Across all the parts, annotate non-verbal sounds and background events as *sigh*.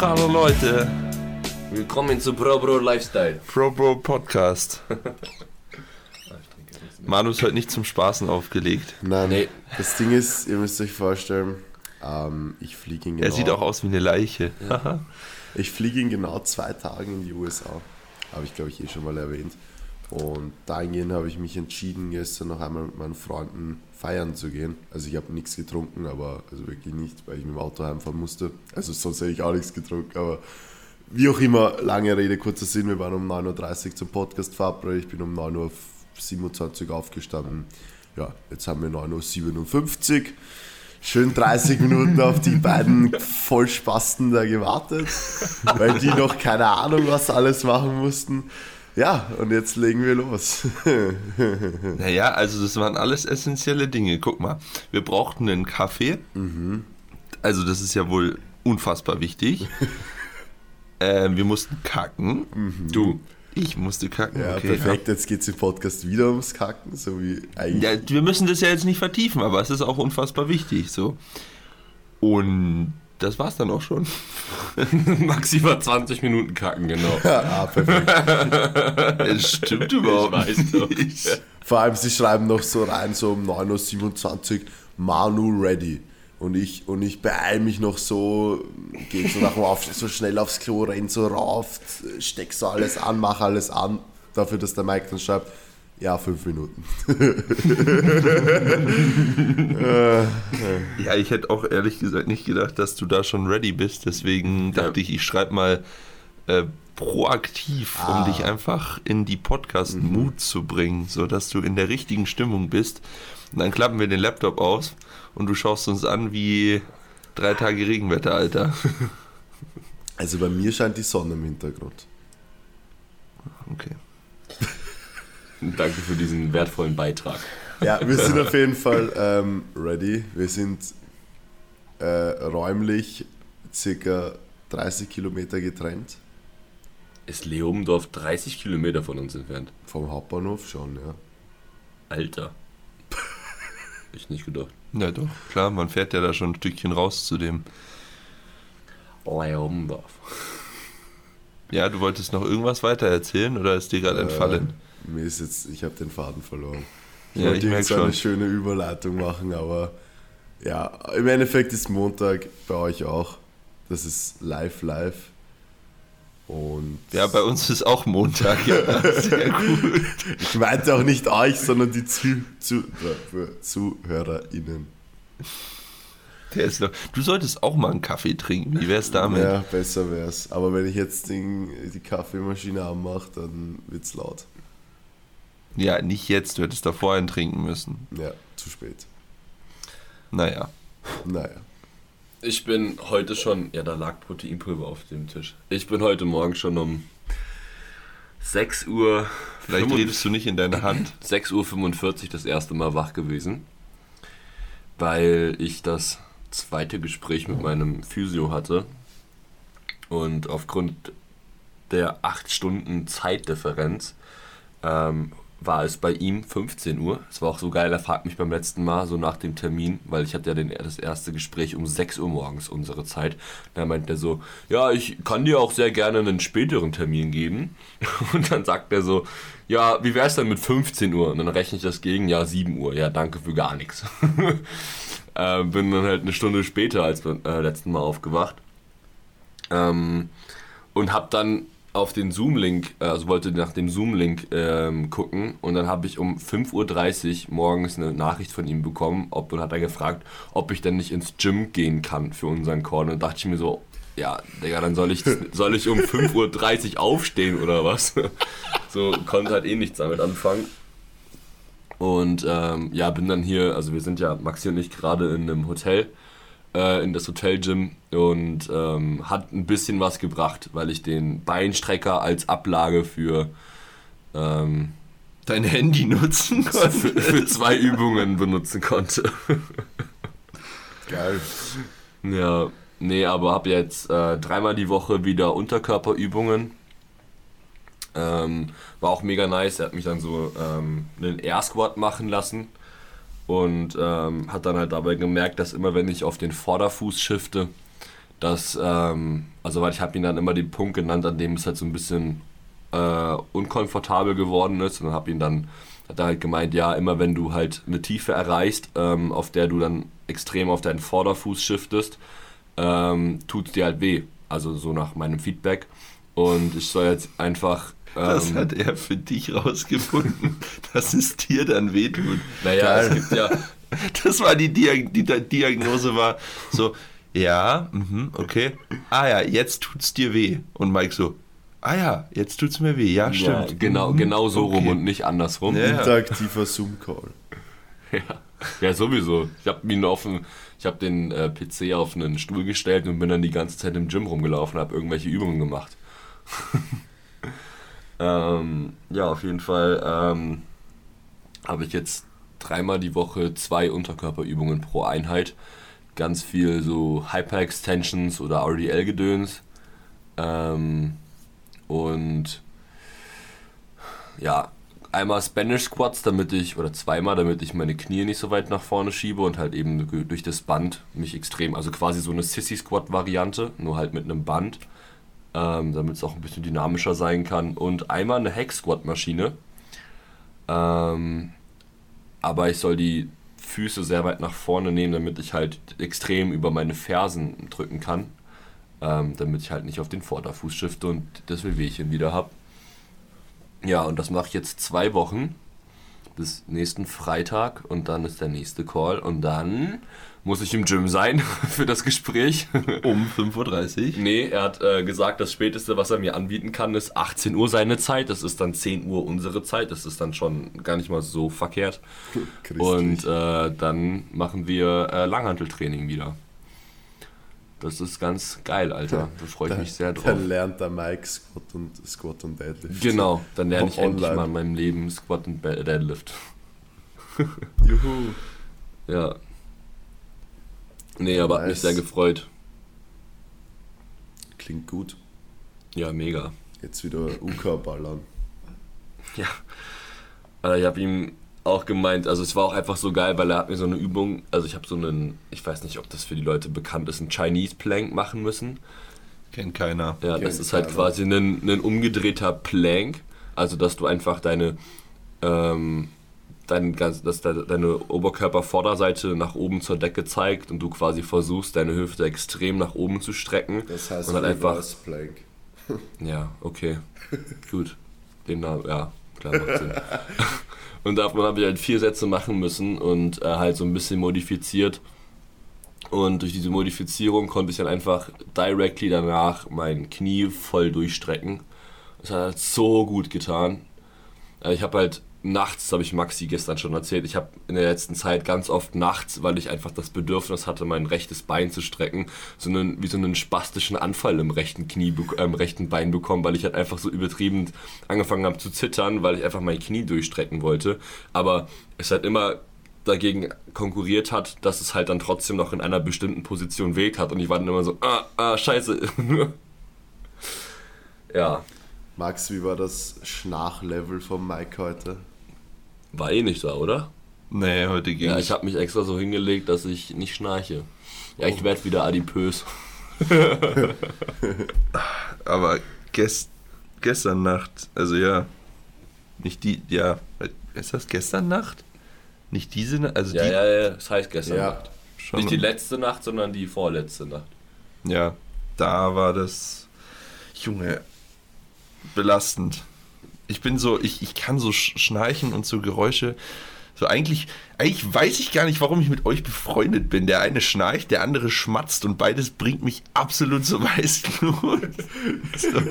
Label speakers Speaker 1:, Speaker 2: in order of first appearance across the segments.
Speaker 1: hallo Leute.
Speaker 2: Willkommen zu Bro Bro Lifestyle.
Speaker 1: Pro Bro Podcast. Manu ist heute nicht zum Spaßen aufgelegt.
Speaker 3: Nein,
Speaker 2: Nee.
Speaker 3: das Ding ist, ihr müsst euch vorstellen, ähm, ich fliege in genau,
Speaker 1: Er sieht auch aus wie eine Leiche. *laughs*
Speaker 3: ich fliege in genau zwei Tagen in die USA. Habe ich glaube ich eh schon mal erwähnt. Und dahingehend habe ich mich entschieden, gestern noch einmal mit meinen Freunden feiern zu gehen. Also ich habe nichts getrunken, aber also wirklich nicht, weil ich mit dem Auto heimfahren musste. Also sonst hätte ich auch nichts getrunken, aber wie auch immer, lange Rede, kurzer Sinn, wir waren um 9.30 Uhr zum Podcast verabredet, ich bin um 9.27 Uhr aufgestanden. Ja, jetzt haben wir 9.57 Uhr. Schön 30 Minuten auf die beiden Vollspasten da gewartet, weil die noch keine Ahnung, was alles machen mussten. Ja, und jetzt legen wir los. *laughs*
Speaker 1: Naja, also das waren alles essentielle Dinge. Guck mal, wir brauchten einen Kaffee. Also das ist ja wohl unfassbar wichtig. *laughs* ähm, wir mussten kacken.
Speaker 2: Du.
Speaker 1: Ich musste kacken.
Speaker 3: Ja,
Speaker 1: okay,
Speaker 3: perfekt, jetzt geht es im Podcast wieder ums Kacken, so wie eigentlich.
Speaker 1: Ja, wir müssen das ja jetzt nicht vertiefen, aber es ist auch unfassbar wichtig. So. Und das war's dann auch schon. *laughs*
Speaker 2: Maximal 20 Minuten kacken, genau.
Speaker 3: ah, perfekt.
Speaker 1: Es stimmt *laughs* überhaupt
Speaker 2: weiß doch.
Speaker 1: nicht.
Speaker 3: Vor allem, sie schreiben noch so rein, so um 9.27 Uhr, Manu ready. Und ich, und ich beeil mich noch so, gehe so nach dem Aufstehen so schnell aufs Klo, renn so rauf, steck so alles an, mach alles an, dafür, dass der Mike dann schreibt, ja, fünf Minuten. *laughs*
Speaker 1: Ja, ich hätte auch ehrlich gesagt nicht gedacht, dass du da schon ready bist. Deswegen dachte ich, ich schreibe mal äh, proaktiv,
Speaker 3: Ah.
Speaker 1: um dich einfach in die Podcast-Mood zu bringen, sodass du in der richtigen Stimmung bist. Und dann klappen wir den Laptop aus und du schaust uns an wie drei Tage Regenwetter, Alter.
Speaker 3: Also bei mir scheint die Sonne im Hintergrund.
Speaker 1: Okay.
Speaker 2: Danke für diesen wertvollen Beitrag.
Speaker 3: Ja, wir sind auf jeden Fall ähm, ready. Wir sind äh, räumlich circa 30 Kilometer getrennt.
Speaker 2: Ist Leomdorf 30 Kilometer von uns entfernt?
Speaker 3: Vom Hauptbahnhof schon, ja.
Speaker 2: Alter. *laughs* Ich nicht gedacht.
Speaker 1: Ja, doch, klar, man fährt ja da schon ein Stückchen raus zu dem.
Speaker 2: Leomdorf.
Speaker 1: Ja, du wolltest noch irgendwas weiter erzählen oder ist dir gerade entfallen?
Speaker 3: Äh, mir ist jetzt, ich habe den Faden verloren. Ich
Speaker 1: Ja,
Speaker 3: wollte
Speaker 1: ich
Speaker 3: so eine schöne Überleitung machen, aber ja, im Endeffekt ist Montag bei euch auch. Das ist live, live. Und
Speaker 1: Ja, bei uns ist auch Montag, ja. *laughs* Sehr gut.
Speaker 3: ich meinte auch nicht euch, sondern die Zu Zu für ZuhörerInnen.
Speaker 1: Der ist noch, du solltest auch mal einen Kaffee trinken. Wie wär's damit?
Speaker 3: Ja, besser wär's. Aber wenn ich jetzt den, die Kaffeemaschine anmache, dann wird's laut.
Speaker 1: Ja, nicht jetzt. Du hättest davor einen trinken müssen.
Speaker 3: Ja, zu spät.
Speaker 1: Naja.
Speaker 3: Naja.
Speaker 2: Ich bin heute schon, ja, da lag Proteinpulver auf dem Tisch. Ich bin heute Morgen schon um 6 Uhr,
Speaker 1: Vielleicht
Speaker 2: 45
Speaker 1: redest du nicht in deine Hand.
Speaker 2: 6 Uhr 45 das erste Mal wach gewesen, weil ich das zweite Gespräch mit meinem Physio hatte und aufgrund der 8 Stunden Zeitdifferenz ähm, war es bei ihm 15 Uhr. Es war auch so geil, er fragt mich beim letzten Mal so nach dem Termin, weil ich hatte ja den, das erste Gespräch um 6 Uhr morgens unsere Zeit. Da meint er so, ja, ich kann dir auch sehr gerne einen späteren Termin geben. *laughs* Und dann sagt er so, ja, wie wär's denn mit 15 Uhr? Und dann rechne ich das gegen, ja, 7 Uhr. Ja, danke für gar nichts. *laughs* äh, bin dann halt eine Stunde später als beim äh, letzten Mal aufgewacht. Ähm, und hab dann auf den Zoom-Link, äh, also wollte nach dem Zoom-Link ähm, gucken und dann habe ich um 5.30 Uhr morgens eine Nachricht von ihm bekommen, ob und hat er gefragt, ob ich denn nicht ins Gym gehen kann für unseren Call. Und dachte ich mir so, ja, Digga, dann soll ich, *laughs* soll ich um 5.30 Uhr aufstehen oder was? *laughs* so konnte halt eh nichts damit anfangen. Und ähm, ja, bin dann hier, also wir sind ja, Maxi und ich, gerade in einem Hotel, äh, in das Hotelgym und ähm, hat ein bisschen was gebracht, weil ich den Beinstrecker als Ablage für, ähm,
Speaker 1: Dein Handy nutzen *laughs*
Speaker 2: für,
Speaker 1: konnte.
Speaker 2: für zwei Übungen benutzen konnte.
Speaker 3: Geil.
Speaker 2: Ja, nee, aber habe jetzt äh, dreimal die Woche wieder Unterkörperübungen. Ähm, war auch mega nice. Er hat mich dann so ähm, einen Air Squat machen lassen und ähm, hat dann halt dabei gemerkt, dass immer wenn ich auf den Vorderfuß shifte, dass, ähm, also weil ich habe ihn dann immer den Punkt genannt, an dem es halt so ein bisschen äh, unkomfortabel geworden ist und habe ihn dann hat er halt gemeint, ja, immer wenn du halt eine Tiefe erreichst, ähm, auf der du dann extrem auf deinen Vorderfuß shiftest, ähm, tut es dir halt weh. Also so nach meinem Feedback. Und ich soll jetzt einfach. Ähm,
Speaker 1: das hat er für dich rausgefunden, *laughs* dass es dir dann wehtut.
Speaker 2: Naja, es gibt ja. *laughs*
Speaker 1: Das war die, Diag die Di- Diagnose war so, ja, mhm, okay. Ah ja, jetzt tut's dir weh. Und Mike so, ah ja, jetzt tut's mir weh. Ja,
Speaker 2: Ja,
Speaker 1: stimmt.
Speaker 2: genau,
Speaker 1: Mhm,
Speaker 2: genau so rum
Speaker 1: okay.
Speaker 2: und nicht andersrum.
Speaker 1: Ja.
Speaker 3: Interaktiver Zoom-Call. *laughs*
Speaker 2: Ja, ja sowieso. Ich habe ihn auf den, ich habe den äh, PC auf einen Stuhl gestellt und bin dann die ganze Zeit im Gym rumgelaufen, habe irgendwelche Übungen gemacht. Ähm, ja, auf jeden Fall ähm, habe ich jetzt dreimal die Woche zwei Unterkörperübungen pro Einheit. Ganz viel so Hyper-Extensions oder RDL-Gedöns. Ähm, und ja, einmal Spanish Squats, damit ich, oder zweimal, damit ich meine Knie nicht so weit nach vorne schiebe und halt eben durch das Band mich extrem, also quasi so eine Sissy Squat Variante, nur halt mit einem Band, ähm, damit es auch ein bisschen dynamischer sein kann. Und einmal eine Hex Squat Maschine. Ähm, aber ich soll die Füße sehr weit nach vorne nehmen, damit ich halt extrem über meine Fersen drücken kann. Ähm, damit ich halt nicht auf den Vorderfuß shifte und das Wehwehchen wieder habe. Ja, und das mache ich jetzt zwei Wochen bis nächsten Freitag und dann ist der nächste Call und dann muss ich im Gym sein *laughs* für das Gespräch.
Speaker 1: Um 5.30 Uhr.
Speaker 2: nee, er hat äh, gesagt, das Späteste, was er mir anbieten kann, ist 18 Uhr seine Zeit. Das ist dann 10 Uhr unsere Zeit. Das ist dann schon gar nicht mal so verkehrt. *laughs*
Speaker 3: Christlich.
Speaker 2: Und äh, dann machen wir äh, Langhanteltraining wieder. Das ist ganz geil, Alter. Da freue ich mich sehr drauf.
Speaker 3: Dann lernt der Mike Squat und, Squat und Deadlift.
Speaker 2: Genau, dann lerne ich
Speaker 3: Online.
Speaker 2: endlich mal in meinem Leben Squat und Deadlift.
Speaker 3: Juhu. *laughs*
Speaker 2: Ja. Nee, aber hat mich
Speaker 3: Nice.
Speaker 2: sehr gefreut.
Speaker 3: Klingt gut.
Speaker 2: Ja, mega.
Speaker 3: Jetzt wieder UK ballern.
Speaker 2: Ja. Äh, ich habe ihm auch gemeint, also es war auch einfach so geil, weil er hat mir so eine Übung, also ich habe so einen, ich weiß nicht, ob das für die Leute bekannt ist, einen Chinese Plank machen müssen.
Speaker 1: Kennt keiner.
Speaker 2: Ja,
Speaker 3: Kennt
Speaker 2: das ist halt
Speaker 3: keiner.
Speaker 2: quasi ein, ein umgedrehter Plank, also dass du einfach deine, ähm, dein, dass de, deine Oberkörpervorderseite nach oben zur Decke zeigt und du quasi versuchst, deine Hüfte extrem nach oben zu strecken.
Speaker 3: Das heißt
Speaker 2: und dann einfach
Speaker 3: Plank. *laughs*
Speaker 2: Ja, okay. Gut. Den Namen, ja, klar, macht Sinn. *laughs* und davon habe ich halt vier Sätze machen müssen und äh, halt so ein bisschen modifiziert. Und durch diese Modifizierung konnte ich dann einfach directly danach mein Knie voll durchstrecken. Das hat halt so gut getan. Äh, Ich habe halt nachts, das habe ich Maxi gestern schon erzählt, ich habe in der letzten Zeit ganz oft nachts, weil ich einfach das Bedürfnis hatte, mein rechtes Bein zu strecken, so einen, wie so einen spastischen Anfall im rechten Knie, äh, im rechten Bein bekommen, weil ich halt einfach so übertrieben angefangen habe zu zittern, weil ich einfach mein Knie durchstrecken wollte. Aber es halt immer dagegen konkurriert hat, dass es halt dann trotzdem noch in einer bestimmten Position weht hat und ich war dann immer so, ah, ah, scheiße. *laughs* ja,
Speaker 3: Max, wie war das Schnachlevel vom Mike heute?
Speaker 2: war eh nicht da, oder?
Speaker 1: Nee, heute ging
Speaker 2: Ja,
Speaker 1: es.
Speaker 2: ich habe mich extra so hingelegt, dass ich nicht schnarche. Ja, ich werde wieder adipös. *laughs*
Speaker 1: Aber gest, gestern Nacht, also ja, nicht die, ja, ist das gestern Nacht? Nicht diese Nacht, also
Speaker 2: Ja,
Speaker 1: die,
Speaker 2: ja, ja, das heißt gestern
Speaker 3: Ja.
Speaker 2: Nacht.
Speaker 1: schon,
Speaker 2: Nicht die letzte Nacht, sondern die vorletzte Nacht.
Speaker 1: ja, da war das, Junge, belastend. Ich bin so, ich, ich kann so sch- schnarchen und so Geräusche, so eigentlich, eigentlich weiß ich gar nicht, warum ich mit euch befreundet bin. Der eine schnarcht, der andere schmatzt und beides bringt mich absolut zum Weißglut. *laughs* so,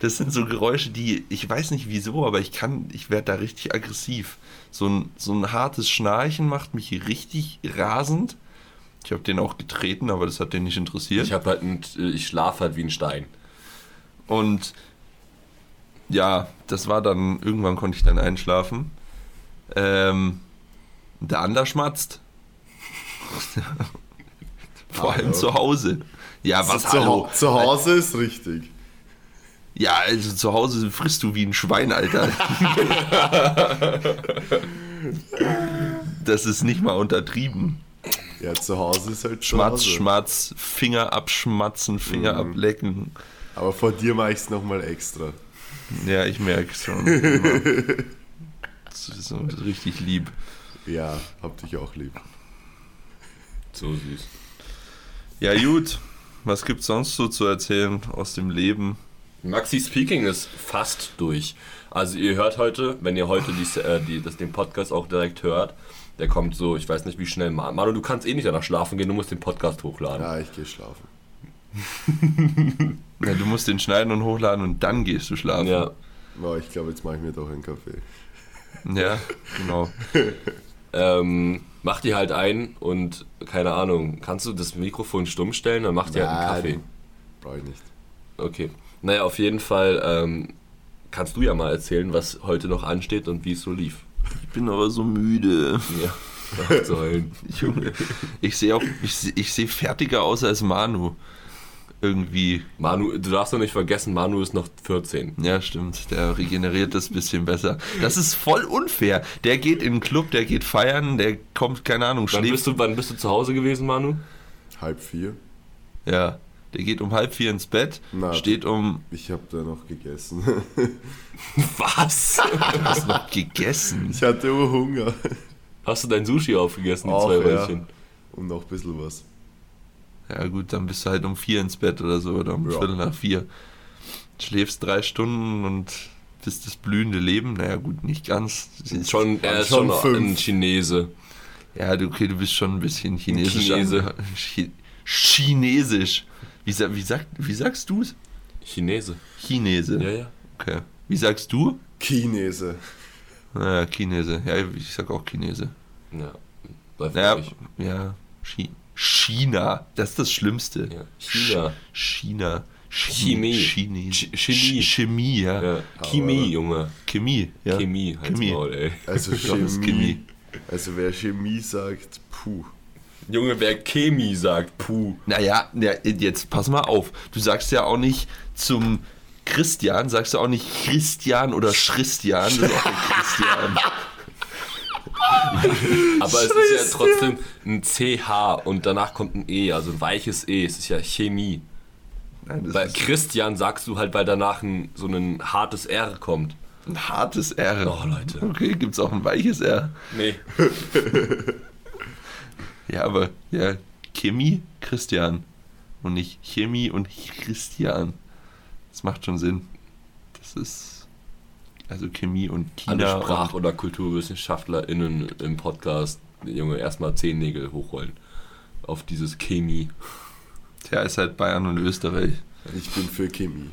Speaker 1: das sind so Geräusche, die, ich weiß nicht wieso, aber ich kann, ich werde da richtig aggressiv. So ein, so ein hartes Schnarchen macht mich richtig rasend. Ich habe den auch getreten, aber das hat den nicht interessiert.
Speaker 2: Ich habe halt, ein, ich schlafe halt wie ein Stein.
Speaker 1: Und ja, das war dann, irgendwann konnte ich dann einschlafen. Ähm, der andere schmatzt. *laughs* Vor allem
Speaker 3: Hallo.
Speaker 1: zu Hause. Ja, was
Speaker 3: zu,
Speaker 1: hallo?
Speaker 3: Zu Hause ist richtig.
Speaker 1: Ja, also zu Hause frisst du wie ein Schwein, Alter. das ist nicht mal untertrieben.
Speaker 3: Ja, zu Hause ist halt
Speaker 1: Schmatz. Schmatz, Finger abschmatzen, Finger
Speaker 3: Mhm.
Speaker 1: ablecken.
Speaker 3: Aber vor dir mache ich es nochmal extra.
Speaker 1: Ja, ich merke schon. *laughs* Das ist richtig lieb.
Speaker 3: Ja, hab dich auch lieb.
Speaker 2: So süß.
Speaker 1: Ja, gut. Was gibt's sonst so zu erzählen aus dem Leben?
Speaker 2: Maxi Speaking ist fast durch. Also ihr hört heute, wenn ihr heute die, äh, die, das, den Podcast auch direkt hört, der kommt so, ich weiß nicht wie schnell. Ma- Manu, du kannst eh nicht danach schlafen gehen, du musst den Podcast hochladen.
Speaker 3: Ja, ich gehe schlafen. *laughs*
Speaker 1: Ja, du musst den schneiden und hochladen und dann gehst du schlafen.
Speaker 2: Ja.
Speaker 3: Aber ich glaube, jetzt mache ich mir doch einen Kaffee.
Speaker 1: Ja, genau.
Speaker 2: Ähm, mach die halt ein und keine Ahnung, kannst du das Mikrofon stumm stellen, dann mach dir halt einen Kaffee.
Speaker 3: Brauche ich nicht.
Speaker 2: Okay. Naja, auf jeden Fall ähm, kannst du ja mal erzählen, was heute noch ansteht und wie es so lief.
Speaker 1: Ich bin aber so müde.
Speaker 2: Ja, auf zu heulen.
Speaker 1: Junge. Ich sehe auch, ich sehe seh fertiger aus als Manu. Irgendwie.
Speaker 2: Manu, du darfst doch nicht vergessen, Manu ist noch 14.
Speaker 1: Ja, stimmt. Der regeneriert das bisschen besser. Das ist voll unfair. Der geht in den Club, der geht feiern, der kommt, keine Ahnung,
Speaker 2: Wann
Speaker 1: schläft.
Speaker 2: bist, du, wann bist du zu Hause gewesen, Manu?
Speaker 3: Halb vier.
Speaker 1: Ja. Der geht um halb vier ins Bett,
Speaker 3: Na.
Speaker 1: steht um.
Speaker 3: Ich habe da noch gegessen. *laughs*
Speaker 2: Was?
Speaker 1: Hast noch gegessen?
Speaker 3: ich hatte Hunger.
Speaker 2: Hast du dein Sushi aufgegessen, die
Speaker 3: Auch,
Speaker 2: zwei
Speaker 3: ja.
Speaker 2: Röllchen?
Speaker 3: Und noch ein bisschen was.
Speaker 1: Ja, gut, dann bist du halt um vier ins Bett oder so, oder um
Speaker 3: Ja.
Speaker 1: Viertel nach vier. Schläfst drei Stunden und bist das blühende Leben. Naja, gut, nicht ganz.
Speaker 2: Schon, er ist
Speaker 3: Schon
Speaker 2: schon,
Speaker 3: fünf.
Speaker 2: ein Chinese.
Speaker 1: Ja, du, okay, du bist schon ein bisschen chinesisch.
Speaker 2: Chinese. *laughs*
Speaker 1: Chi Chinesisch. Wie, sa- wie, sagt, wie sagst du es?
Speaker 2: Chinese.
Speaker 1: Chinese.
Speaker 2: Ja, ja.
Speaker 1: Okay. Wie sagst du?
Speaker 3: Chinese.
Speaker 1: Naja, Chinese. Ja, ich sag auch Chinese.
Speaker 2: Ja. Läuft
Speaker 1: Naja,
Speaker 2: nicht.
Speaker 1: ja. Chi China. Das ist das Schlimmste.
Speaker 2: Ja. China.
Speaker 1: Ch China.
Speaker 2: Chemie.
Speaker 1: Chemie.
Speaker 2: Ch- Chemie.
Speaker 1: Chemie, ja.
Speaker 2: Ja. Chemie, Junge.
Speaker 1: Chemie, ja.
Speaker 2: Chemie, halt's
Speaker 1: Chemie.
Speaker 2: Maul, ey.
Speaker 3: Also Chemie.
Speaker 1: Chemie.
Speaker 3: Also wer Chemie sagt, puh.
Speaker 2: Junge, wer Chemie sagt, puh.
Speaker 1: Naja, ja, jetzt pass mal auf. Du sagst ja auch nicht zum Christian, sagst du auch nicht Christian oder Schristian. Das ist auch der *laughs* Christian. *laughs*
Speaker 2: Aber es ist ja trotzdem ein CH und danach kommt ein E, also ein weiches E. Es ist ja Chemie.
Speaker 1: Nein, das
Speaker 2: Bei
Speaker 1: ist
Speaker 2: Christian sagst du halt, weil danach ein, so ein hartes R kommt.
Speaker 1: ein hartes R.
Speaker 2: Oh, Leute.
Speaker 1: Okay, gibt's auch ein weiches R.
Speaker 2: Nee. *laughs*
Speaker 1: Ja, aber ja, Chemie, Christian. Und nicht Chemie und Christian. Das macht schon Sinn. Das ist also Chemie und
Speaker 2: Alle
Speaker 1: China.
Speaker 2: Sprach-
Speaker 1: und,
Speaker 2: oder KulturwissenschaftlerInnen im Podcast, Junge, erstmal Zehennägel hochrollen. Auf dieses Chemie.
Speaker 1: ja, ist halt Bayern und Österreich.
Speaker 3: Ich bin für Chemie.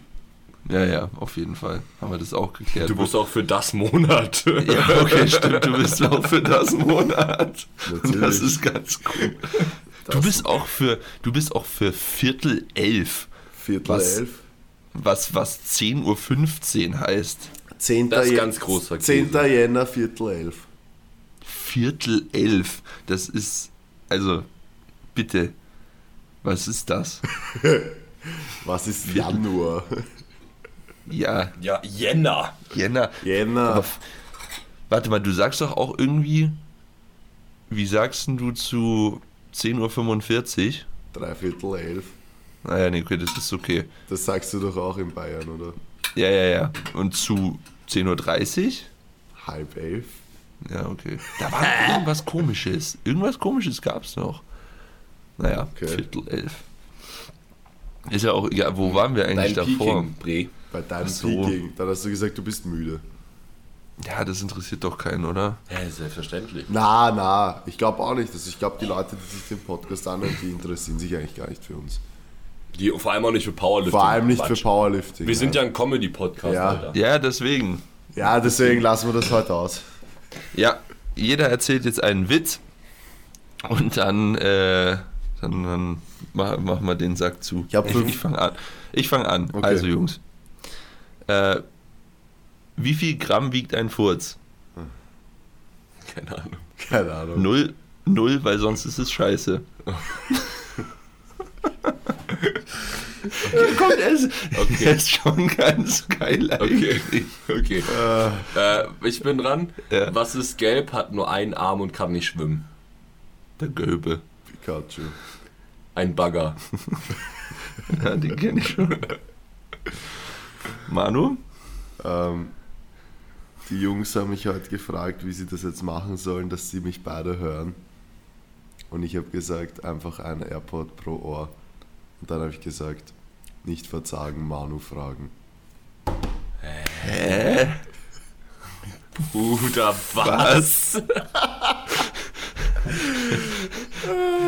Speaker 1: Ja, ja, auf jeden Fall. Haben wir das auch geklärt.
Speaker 2: Du bist auch für das Monat. *laughs*
Speaker 1: Ja, okay, stimmt. Du bist auch für das Monat.
Speaker 3: Natürlich.
Speaker 1: Das ist ganz cool. Du
Speaker 3: Das-
Speaker 1: bist auch für, du bist auch für Viertel elf,
Speaker 3: Viertel
Speaker 1: Was?
Speaker 3: elf.
Speaker 1: was, was 10.15 Uhr heißt.
Speaker 3: 10.
Speaker 2: Das ist ganz großer
Speaker 3: 10.
Speaker 2: Käse.
Speaker 3: Jänner, Viertel elf.
Speaker 1: Viertel elf. Das ist, also, bitte, was ist das? *laughs*
Speaker 3: Was ist Januar? *laughs*
Speaker 1: Ja,
Speaker 2: Ja, Jänner.
Speaker 1: Jänner.
Speaker 3: Jänner.
Speaker 1: Aber warte mal, du sagst doch auch irgendwie, wie sagst denn du zu 10.45 Uhr?
Speaker 3: Dreiviertel elf.
Speaker 1: Naja, nee, okay, das ist okay.
Speaker 3: Das sagst du doch auch in Bayern, oder?
Speaker 1: Ja, ja, ja. Und zu 10.30 Uhr?
Speaker 3: Halb elf.
Speaker 1: Ja, okay. Da war irgendwas komisches. Irgendwas komisches gab es noch. Naja,
Speaker 3: Okay.
Speaker 1: Viertel elf. Ist ja auch, ja, wo waren wir eigentlich
Speaker 2: Dein
Speaker 1: davor?
Speaker 2: Peking, Bre.
Speaker 3: Bei deinem
Speaker 1: so.
Speaker 3: Peking. Dann hast du gesagt, du bist müde.
Speaker 1: Ja, das interessiert doch keinen, oder?
Speaker 2: Ja, selbstverständlich.
Speaker 3: Na, na. Ich glaube auch nicht. Also ich glaube, die Leute, die sich den Podcast anhören, die interessieren sich eigentlich gar nicht für uns.
Speaker 2: Die, vor allem auch nicht für Powerlifting.
Speaker 3: Vor allem nicht
Speaker 2: Quatsch.
Speaker 3: für Powerlifting.
Speaker 2: Wir sind ja ein Comedy-Podcast,
Speaker 3: Ja.
Speaker 2: Alter.
Speaker 1: Ja, deswegen.
Speaker 3: Ja, deswegen lassen wir das heute aus.
Speaker 1: Ja, jeder erzählt jetzt einen Witz und dann, äh, dann, dann mach- machen wir den Sack zu.
Speaker 3: Ich fünf-
Speaker 1: ich fange an. Ich fange an.
Speaker 3: Okay.
Speaker 1: Also, Jungs. Äh, wie viel Gramm wiegt ein Furz?
Speaker 2: Keine Ahnung.
Speaker 3: Keine Ahnung.
Speaker 1: Null, null, weil sonst ist es scheiße. *laughs* okay, komm, der ist,
Speaker 2: Okay.
Speaker 1: ist schon ganz geil
Speaker 2: Okay.
Speaker 1: eigentlich.
Speaker 2: Okay. Äh, ich bin dran.
Speaker 1: Ja.
Speaker 2: Was ist gelb, hat nur einen Arm und kann nicht schwimmen?
Speaker 1: Der Göbe.
Speaker 3: Pikachu.
Speaker 2: Ein Bagger. *laughs*
Speaker 1: Ja, den kenne ich schon. Manu?
Speaker 3: Ähm, die Jungs haben mich heute gefragt, wie sie das jetzt machen sollen, dass sie mich beide hören. Und ich habe gesagt, einfach ein AirPod pro Ohr. Und dann habe ich gesagt, nicht verzagen, Manu fragen.
Speaker 1: Hä?
Speaker 2: Bruder, was?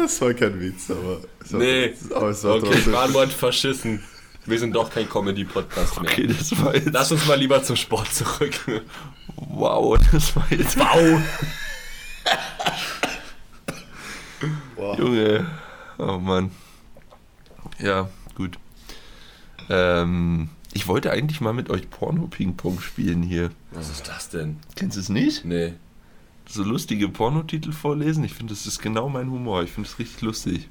Speaker 3: Das war kein Witz, aber es war,
Speaker 2: Nee.
Speaker 3: aber es war
Speaker 2: Okay,
Speaker 3: trotzdem.
Speaker 2: Verschissen. Wir sind doch kein Comedy-Podcast mehr.
Speaker 1: Okay, das war jetzt.
Speaker 2: Lass uns mal lieber zum Sport zurück.
Speaker 1: Wow, das war jetzt.
Speaker 2: Wow!
Speaker 1: Junge. Oh Mann. Ja, gut. Ähm, ich wollte eigentlich mal mit euch Porno-Ping-Pong spielen hier.
Speaker 2: Was ist das denn?
Speaker 1: Kennst du es nicht?
Speaker 2: Nee.
Speaker 1: So lustige Pornotitel vorlesen? Ich finde, das ist genau mein Humor. Ich finde es richtig lustig.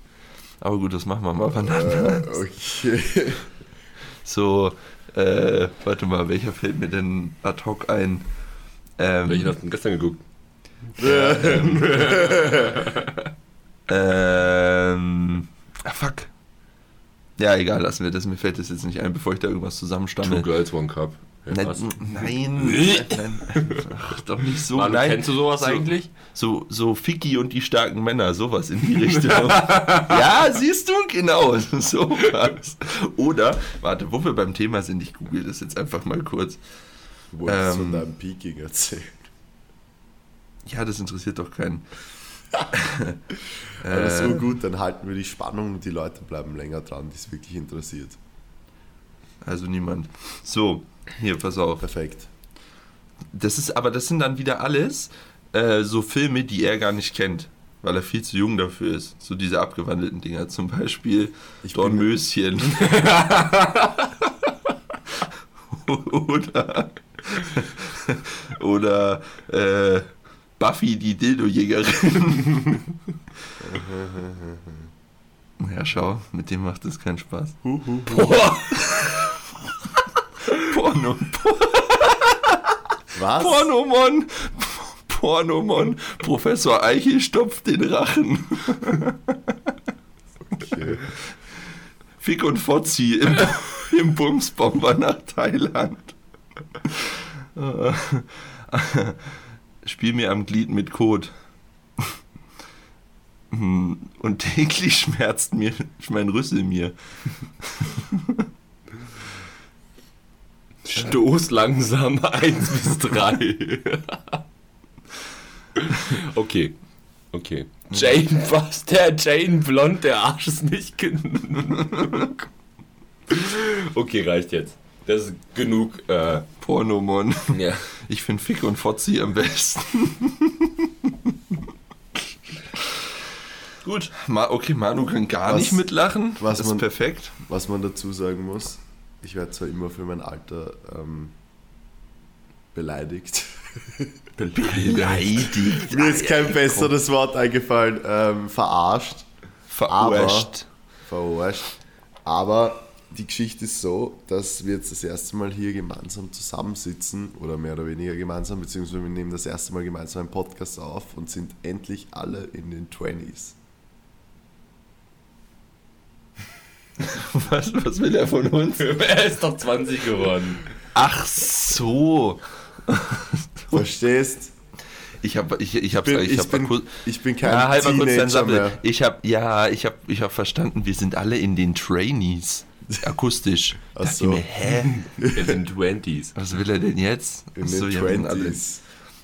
Speaker 1: Aber gut, das machen wir mal wann.
Speaker 3: Äh, okay. *laughs*
Speaker 1: So, äh, warte mal, welcher fällt mir denn ad hoc ein? Ähm,
Speaker 2: Welchen hast du denn gestern geguckt?
Speaker 1: ähm, *laughs* ah, fuck. Ja, egal, lassen wir das. Mir fällt das jetzt nicht ein, bevor ich da irgendwas
Speaker 2: Two
Speaker 1: zusammenstamme.
Speaker 2: Girls, One Cup. Ja,
Speaker 1: Nein, *laughs* nein, nein, ach, doch nicht so.
Speaker 2: Manu,
Speaker 1: nein.
Speaker 2: kennst du sowas
Speaker 1: so,
Speaker 2: eigentlich?
Speaker 1: So, so Ficky und die starken Männer, sowas in die Richtung. *laughs* ja, siehst du, genau, *laughs* sowas. Oder, warte, wo wir beim Thema sind, ich google das jetzt einfach mal kurz.
Speaker 3: Wo hast du
Speaker 1: Ähm.
Speaker 3: von deinem Peking erzählt?
Speaker 1: Ja, das interessiert doch keinen. Äh.
Speaker 3: so gut, dann halten wir die Spannung und die Leute bleiben länger dran, die es wirklich interessiert.
Speaker 1: Also niemand. So, hier, pass auf.
Speaker 3: Perfekt.
Speaker 1: Das ist, aber das sind dann wieder alles äh, so Filme, die er gar nicht kennt, weil er viel zu jung dafür ist. So diese abgewandelten Dinger, zum Beispiel
Speaker 3: Ich
Speaker 1: Dornmöschen. *laughs* oder oder äh, Buffy die Dildojägerin. *laughs* ja, schau, mit dem macht es keinen Spaß. Boah. Porno,
Speaker 3: Was?
Speaker 1: Pornomon! Pornomon! Professor Eichel stopft den Rachen.
Speaker 3: Okay.
Speaker 1: Fick und Fotzi im, im Bumsbomber nach Thailand. Spiel mir am Glied mit Kot. *laughs* Hm, Und täglich *laughs* schmerzt mir mein Rüssel mir. *laughs*
Speaker 2: Stoß langsam 1 bis 3. okay. Okay. Jane, was? Der Jane blond, der Arsch ist nicht genug. Okay, reicht jetzt. Das ist genug. Äh,
Speaker 1: Pornomon.
Speaker 2: ja. *laughs*
Speaker 1: Ich finde Fick und Fotzi am besten. Gut. Ma okay, Manu kann gar
Speaker 3: Was-
Speaker 1: nicht mitlachen.
Speaker 3: was
Speaker 1: das ist
Speaker 3: man-
Speaker 1: perfekt.
Speaker 3: Was man dazu sagen muss, ich werde zwar immer für mein Alter ähm, beleidigt. *laughs*
Speaker 1: Beleidigt.
Speaker 3: Mir ist kein besseres Wort eingefallen. Ähm, verarscht,
Speaker 1: Verarscht.
Speaker 3: verarscht. Aber die Geschichte ist so, dass wir jetzt das erste Mal hier gemeinsam zusammensitzen oder mehr oder weniger gemeinsam, beziehungsweise wir nehmen das erste Mal gemeinsam einen Podcast auf und sind endlich alle in den 20s.
Speaker 1: Was, was will er von uns? *laughs*
Speaker 2: Er ist doch 20 geworden.
Speaker 1: Ach so.
Speaker 3: Verstehst?
Speaker 1: Ich habe ich, ich hab's,
Speaker 3: bin-
Speaker 1: ich
Speaker 3: ich
Speaker 1: hab
Speaker 3: bin-
Speaker 1: kurz,
Speaker 3: Ich bin kein
Speaker 1: ja, kurz deinen
Speaker 3: Teenager
Speaker 1: Sammel.
Speaker 3: mehr.
Speaker 1: Ich habe ja, ich habe ich hab verstanden, wir sind alle in den Trainees. *laughs* Akustisch.
Speaker 3: Ach so.
Speaker 1: mir, hä?
Speaker 2: In den 20s.
Speaker 1: Was will er denn jetzt?
Speaker 3: In
Speaker 1: Ach so,
Speaker 3: den
Speaker 1: ja, wir sind alle-
Speaker 3: 20s.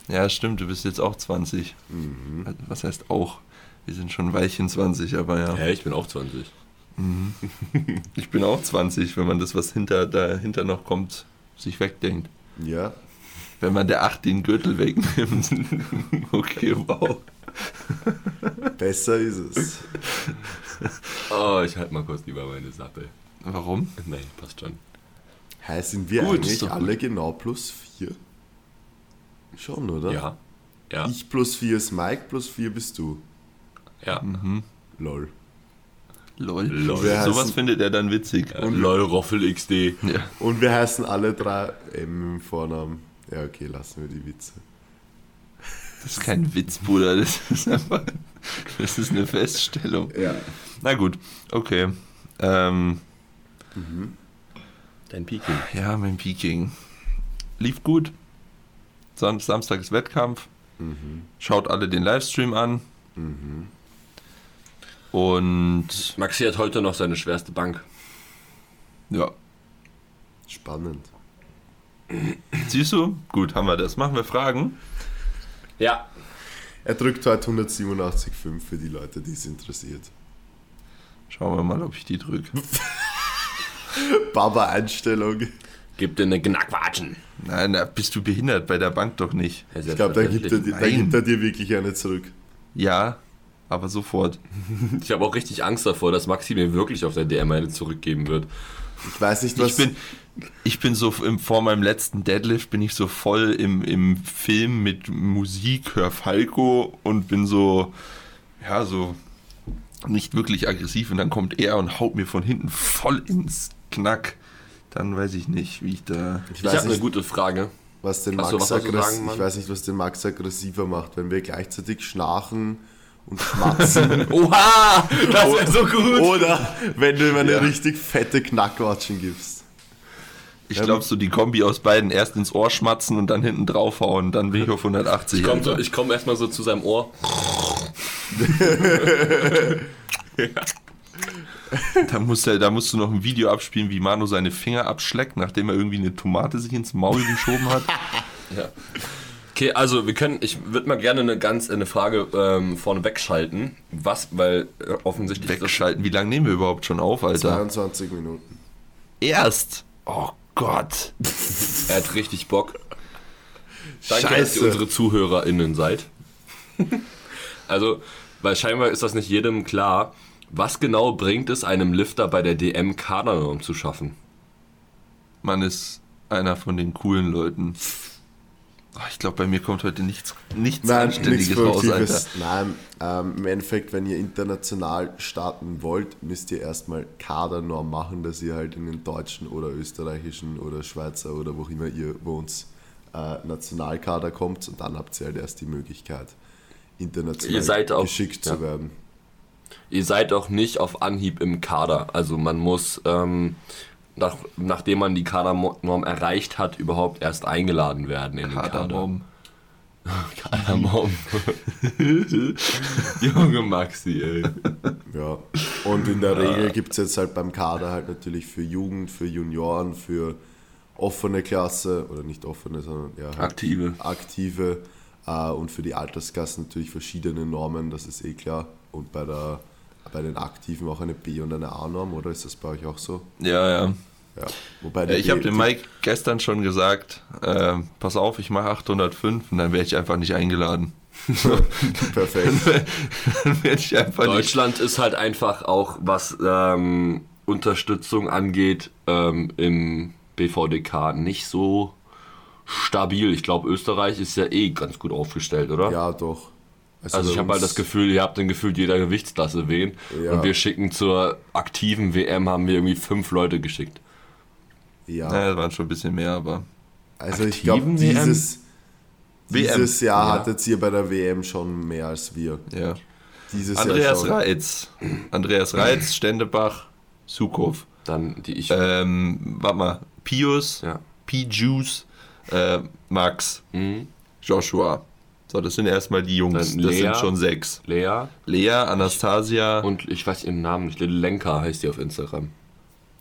Speaker 1: Ja, stimmt, du bist jetzt auch 20.
Speaker 3: Mhm.
Speaker 1: Also, Was heißt auch? Wir sind schon Weilchen 20, aber ja.
Speaker 2: Hä, ich bin auch 20. *laughs*
Speaker 1: Ich bin auch 20, wenn man das, was hinter dahinter noch kommt, sich wegdenkt.
Speaker 3: Ja,
Speaker 1: Wenn man der 8 den Gürtel wegnimmt. *laughs* okay, wow.
Speaker 3: besser ist es.
Speaker 2: Oh, ich halte mal kurz lieber meine Sappe.
Speaker 1: Warum?
Speaker 2: Nein, passt schon.
Speaker 3: Hä, sind wir
Speaker 1: Gut,
Speaker 3: eigentlich
Speaker 1: gut.
Speaker 3: alle genau plus 4? Schon, oder?
Speaker 2: Ja. Ja.
Speaker 3: Ich plus 4 ist Mike, plus 4 bist du.
Speaker 2: Ja.
Speaker 3: Lol.
Speaker 1: Lol.
Speaker 2: Lol.
Speaker 3: Wir
Speaker 1: Sowas
Speaker 3: heißen-
Speaker 1: findet er dann witzig.
Speaker 2: Und LOL Roffel XD.
Speaker 1: Ja.
Speaker 3: Und wir heißen alle drei M im Vornamen. Ja, okay, lassen wir die Witze.
Speaker 1: Das ist kein Witz, Bruder. Das ist einfach. Das ist eine Feststellung.
Speaker 3: Ja.
Speaker 1: Na gut, okay. Ähm,
Speaker 2: Dein Peking.
Speaker 1: ja, mein Peking. Lief gut. Sam Samstag ist Wettkampf. Schaut alle den Livestream an. Und
Speaker 2: Maxi hat heute noch seine schwerste Bank.
Speaker 1: ja,
Speaker 3: Spannend.
Speaker 1: siehst du? Gut, haben wir das. Machen wir Fragen?
Speaker 2: Ja.
Speaker 3: Er drückt heute 187,5 für die Leute, die es interessiert.
Speaker 1: Schauen wir mal, ob ich die drücke. *laughs*
Speaker 3: Baba-Einstellung.
Speaker 2: Gib dir eine Knackwatschen.
Speaker 1: Nein, na, bist du behindert? Bei der Bank doch nicht.
Speaker 3: Ich glaube, da, gibt er, dir- da gibt er dir wirklich eine zurück.
Speaker 1: Ja, aber sofort. *laughs*
Speaker 2: Ich habe auch richtig Angst davor, dass Maxi mir wirklich auf der DM eine zurückgeben wird.
Speaker 3: Ich weiß nicht, was.
Speaker 1: Ich bin, ich bin so im, vor meinem letzten Deadlift bin ich so voll im, im Film mit Musik, hör Falco und bin so, ja, so nicht wirklich aggressiv und dann kommt er und haut mir von hinten voll ins Knack. Dann weiß ich nicht, wie ich da.
Speaker 3: ich
Speaker 2: Ich
Speaker 3: weiß
Speaker 2: habe eine
Speaker 3: nicht,
Speaker 2: gute Frage.
Speaker 3: was den Max
Speaker 2: was dazu
Speaker 3: aggress-
Speaker 2: sagen,
Speaker 3: ich weiß nicht, was den Max aggressiver macht, wenn wir gleichzeitig schnarchen und schmatzen. *laughs*
Speaker 2: Oha! Das wäre so gut!
Speaker 3: Oder wenn du ihm eine
Speaker 1: Ja.
Speaker 3: richtig fette Knackwatschen gibst.
Speaker 1: Ich glaube so die Kombi aus beiden erst ins Ohr schmatzen und dann hinten draufhauen, dann bin ich auf 180.
Speaker 2: Ich komme so, komm erstmal so zu seinem Ohr. *laughs* *laughs*
Speaker 1: Da, muss er, da musst du noch ein Video abspielen, wie Manu seine Finger abschleckt, nachdem er irgendwie eine Tomate sich ins Maul geschoben hat. *laughs*
Speaker 2: Ja. Okay, also wir können, ich würde mal gerne eine ganz eine Frage ähm, vorne wegschalten. Was, weil äh, offensichtlich
Speaker 1: Wegschalten. Wie lange nehmen wir überhaupt schon auf, Alter?
Speaker 3: 22 Minuten.
Speaker 1: Erst. Oh Gott. *laughs*
Speaker 2: er hat richtig Bock. Danke, dass
Speaker 3: Scheiße.
Speaker 2: ihr unsere ZuhörerInnen seid. also, weil scheinbar ist das nicht jedem klar. Was genau bringt es einem Lifter bei der DM Kadernorm zu schaffen?
Speaker 1: Man ist einer von den coolen Leuten. Oh, ich glaube, bei mir kommt heute nichts, nichts
Speaker 3: Nein, nichts
Speaker 1: Anständiges raus, Alter.
Speaker 3: Nein, ähm, im Endeffekt, wenn ihr international starten wollt, müsst ihr erstmal Kadernorm machen, dass ihr halt in den deutschen oder österreichischen oder Schweizer oder wo immer ihr wohnt, äh, Nationalkader kommt und dann habt ihr halt erst die Möglichkeit, international
Speaker 2: Ihr seid auch-
Speaker 3: geschickt
Speaker 2: ja.
Speaker 3: zu werden.
Speaker 2: Ihr seid auch nicht auf Anhieb im Kader. Also man muss, ähm, nach, nachdem man die Kadernorm erreicht hat, überhaupt erst eingeladen werden in den Kader. Kadernorm. *laughs* *laughs* Junge Maxi, ey.
Speaker 3: Ja. Und in der Regel gibt es jetzt halt beim Kader halt natürlich für Jugend, für Junioren, für offene Klasse oder nicht offene, sondern ja, halt
Speaker 1: Aktive.
Speaker 3: aktive äh, und für die Altersklassen natürlich verschiedene Normen, das ist eh klar. Und bei, der, bei den Aktiven auch eine B- und eine A-Norm, oder ist das bei euch auch so?
Speaker 1: Ja, ja.
Speaker 3: Ja. Wobei
Speaker 1: ich habe dem Mike gestern schon gesagt, äh, pass auf, ich mache 805 und dann werde ich einfach nicht eingeladen. *laughs*
Speaker 3: Perfekt. *laughs*
Speaker 1: dann werde ich einfach nicht.
Speaker 2: Deutschland ist halt einfach auch, was ähm, Unterstützung angeht, ähm, im BVDK nicht so stabil. Ich glaube, Österreich ist ja eh ganz gut aufgestellt, oder?
Speaker 3: Ja, doch.
Speaker 2: Also
Speaker 3: bei
Speaker 2: ich habe halt das Gefühl, ihr habt den Gefühl, jeder Gewichtsklasse wen.
Speaker 3: Ja.
Speaker 2: Und wir schicken zur aktiven WM, haben wir irgendwie fünf Leute geschickt.
Speaker 3: Ja,
Speaker 1: Ja, das waren schon ein bisschen mehr, aber.
Speaker 3: also ich glaube, dieses,
Speaker 1: WM,
Speaker 3: dieses Jahr
Speaker 1: ja.
Speaker 3: hattet ihr bei der WM schon mehr als wir.
Speaker 1: Ja.
Speaker 3: Dieses
Speaker 1: Andreas
Speaker 3: Jahr schon.
Speaker 1: Reitz. Andreas Reitz, Stendebach, Sukow.
Speaker 2: Dann die ich.
Speaker 1: Ähm, warte mal. Pius,
Speaker 2: ja.
Speaker 1: P-Juice, äh, Max,
Speaker 2: Mhm.
Speaker 1: Joshua. So, das sind erstmal die Jungs.
Speaker 2: Dann
Speaker 1: Das
Speaker 2: Lea.
Speaker 1: sind schon sechs.
Speaker 2: Lea
Speaker 1: Lea, Anastasia.
Speaker 2: und ich weiß ihren Namen nicht. Little Lenka heißt die auf Instagram.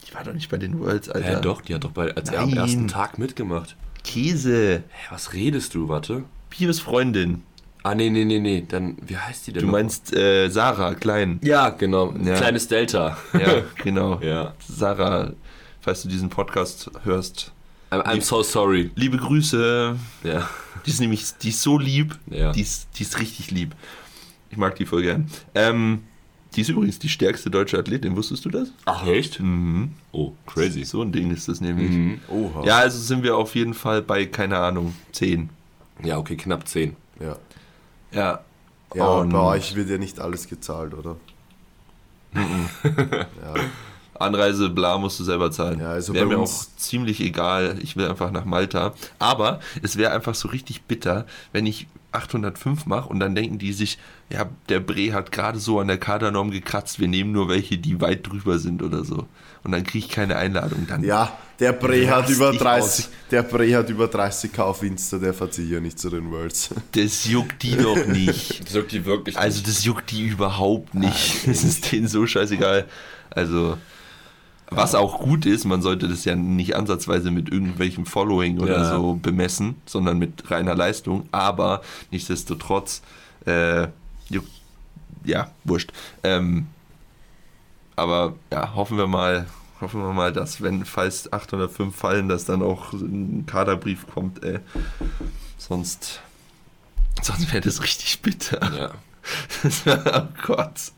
Speaker 1: ich war doch nicht bei den Worlds, Alter.
Speaker 2: Ja, doch, die hat doch bei, als er am
Speaker 1: Nein.
Speaker 2: ersten Tag mitgemacht.
Speaker 1: Käse.
Speaker 2: Hä, was redest du? Warte.
Speaker 1: Pius Freundin.
Speaker 2: Ah, nee, nee, nee, nee. Dann, wie heißt die denn?
Speaker 1: Du
Speaker 2: noch?
Speaker 1: meinst äh, Sarah, klein.
Speaker 2: Ja, genau.
Speaker 1: Ja.
Speaker 2: Kleines Delta.
Speaker 1: Ja, *laughs* genau.
Speaker 2: ja.
Speaker 1: Sarah, falls du diesen Podcast hörst.
Speaker 2: I'm, I'm so sorry.
Speaker 1: Liebe Grüße.
Speaker 2: Ja.
Speaker 1: Die ist nämlich, die ist so lieb.
Speaker 2: Ja.
Speaker 1: Die, ist, die ist richtig lieb. Ich mag die voll gern. Ähm, die ist übrigens die stärkste deutsche Athletin, wusstest du das?
Speaker 2: Ach, echt?
Speaker 1: Mhm.
Speaker 2: Oh, crazy.
Speaker 1: So ein Ding ist das nämlich.
Speaker 2: Mhm.
Speaker 3: Oha.
Speaker 1: Ja, also sind wir auf jeden Fall bei, keine Ahnung, 10.
Speaker 2: Ja, okay, knapp 10.
Speaker 3: Ja,
Speaker 1: Ja.
Speaker 3: ja
Speaker 1: Und
Speaker 3: bei euch wird ja nicht alles gezahlt, oder? *laughs* ja.
Speaker 1: Anreise, bla, musst du selber zahlen.
Speaker 3: Ja, also
Speaker 1: wäre mir auch ziemlich egal. Ich will einfach nach Malta. Aber es wäre einfach so richtig bitter, wenn ich 805 mache und dann denken die sich, ja, der Bre hat gerade so an der Kadernorm gekratzt, wir nehmen nur welche, die weit drüber sind oder so. Und dann kriege ich keine Einladung. Dann
Speaker 3: Ja, der Bre hat über
Speaker 1: dich
Speaker 3: 30, der Bre hat über 30 K auf Insta, der fährt sicher nicht zu den Worlds. *laughs*
Speaker 1: Das juckt die doch nicht. *laughs*
Speaker 2: Das wirkt die wirklich
Speaker 1: Also das juckt die überhaupt nicht. Das *laughs* ist denen so scheißegal. Also was auch gut ist, man sollte das ja nicht ansatzweise mit irgendwelchem Following oder
Speaker 2: Ja.
Speaker 1: so bemessen, sondern mit reiner Leistung. Aber nichtsdestotrotz, äh, ja, wurscht. Ähm, aber ja, hoffen wir mal, hoffen wir mal, dass wenn falls 805 fallen, dass dann auch ein Kaderbrief kommt. Ey. Sonst, sonst wäre das richtig bitter.
Speaker 2: Ja. *laughs*
Speaker 1: oh Gott.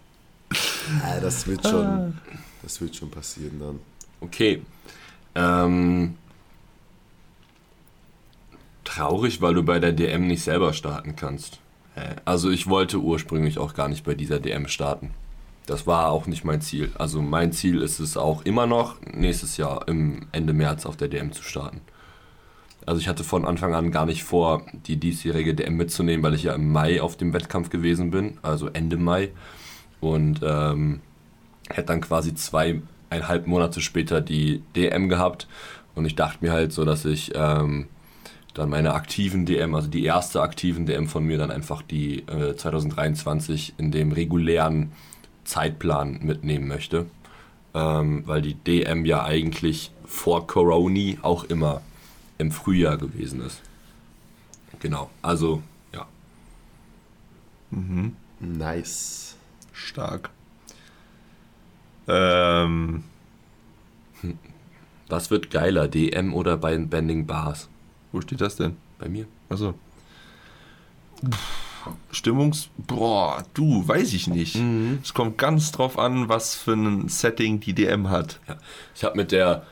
Speaker 3: Ja, das wird schon, das wird schon passieren dann.
Speaker 2: Okay. Ähm, traurig, weil du bei der DM nicht selber starten kannst. Also ich wollte ursprünglich auch gar nicht bei dieser DM starten. Das war auch nicht mein Ziel. Also mein Ziel ist es auch immer noch, nächstes Jahr im Ende März auf der DM zu starten. Also ich hatte von Anfang an gar nicht vor, die diesjährige DM mitzunehmen, weil ich ja im Mai auf dem Wettkampf gewesen bin, also Ende Mai. Und ähm, hätte dann quasi zweieinhalb Monate später die DM gehabt. Und ich dachte mir halt so, dass ich ähm, dann meine aktiven DM, also die erste aktiven DM von mir, dann einfach die äh, 2023 in dem regulären Zeitplan mitnehmen möchte. Ähm, weil die DM ja eigentlich vor Corona auch immer im Frühjahr gewesen ist. Genau, also ja.
Speaker 3: Nice.
Speaker 1: Stark. Ähm,
Speaker 2: Was wird geiler, DM oder bei Bending Bars?
Speaker 1: wo steht das denn?
Speaker 2: Bei mir.
Speaker 1: Also. Stimmungs. Boah, du, weiß ich nicht. Es kommt ganz drauf an, was für ein Setting die DM hat.
Speaker 2: Ja. Ich habe mit der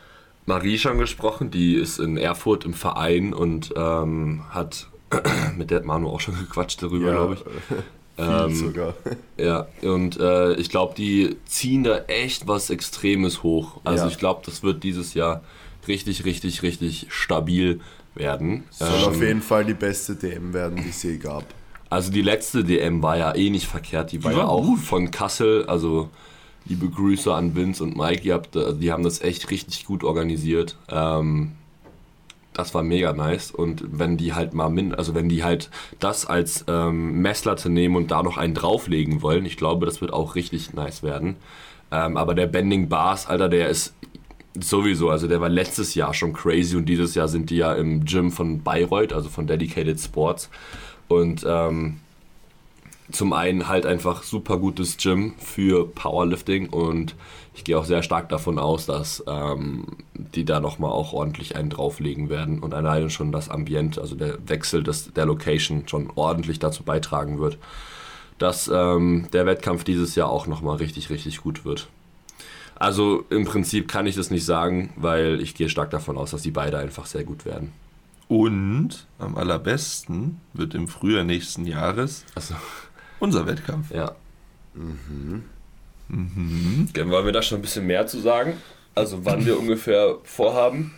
Speaker 2: Marie schon gesprochen, die ist in Erfurt im Verein und ähm, hat *clears throat* mit der Manu auch schon *laughs* gequatscht darüber, glaube ich. Ähm,
Speaker 3: sogar.
Speaker 2: Ja, und äh, ich glaube, die ziehen da echt was Extremes hoch. Also
Speaker 3: Ja.
Speaker 2: ich glaube, das wird dieses Jahr richtig, richtig, richtig stabil werden.
Speaker 3: Soll
Speaker 2: Ähm,
Speaker 3: auf jeden Fall die beste DM werden, die es je gab.
Speaker 2: Also die letzte DM war ja eh nicht verkehrt. Die war
Speaker 1: war
Speaker 2: ja auch
Speaker 1: gut.
Speaker 2: von Kassel. Also liebe Grüße an Vince und Mike. Ihr habt, äh, die haben das echt richtig gut organisiert. Ähm, das war mega nice. Und wenn die halt mal min, also wenn die halt das als ähm, Messlatte nehmen und da noch einen drauflegen wollen, ich glaube, das wird auch richtig nice werden. Ähm, aber der Bending Bars, Alter, der ist sowieso, also der war letztes Jahr schon crazy und dieses Jahr sind die ja im Gym von Bayreuth, also von Dedicated Sports. Und ähm, zum einen halt einfach super gutes Gym für Powerlifting und ich gehe auch sehr stark davon aus, dass ähm, die da nochmal auch ordentlich einen drauflegen werden und alleine schon das Ambient, also der Wechsel des, der Location schon ordentlich dazu beitragen wird, dass ähm, der Wettkampf dieses Jahr auch nochmal richtig, richtig gut wird. Also im Prinzip kann ich das nicht sagen, weil ich gehe stark davon aus, dass die beide einfach sehr gut werden.
Speaker 1: Und am allerbesten wird im Frühjahr nächsten Jahres
Speaker 2: Also,
Speaker 1: unser Wettkampf.
Speaker 2: ja. Mhm. Wollen wir da schon ein bisschen mehr zu sagen? Also wann wir ungefähr vorhaben?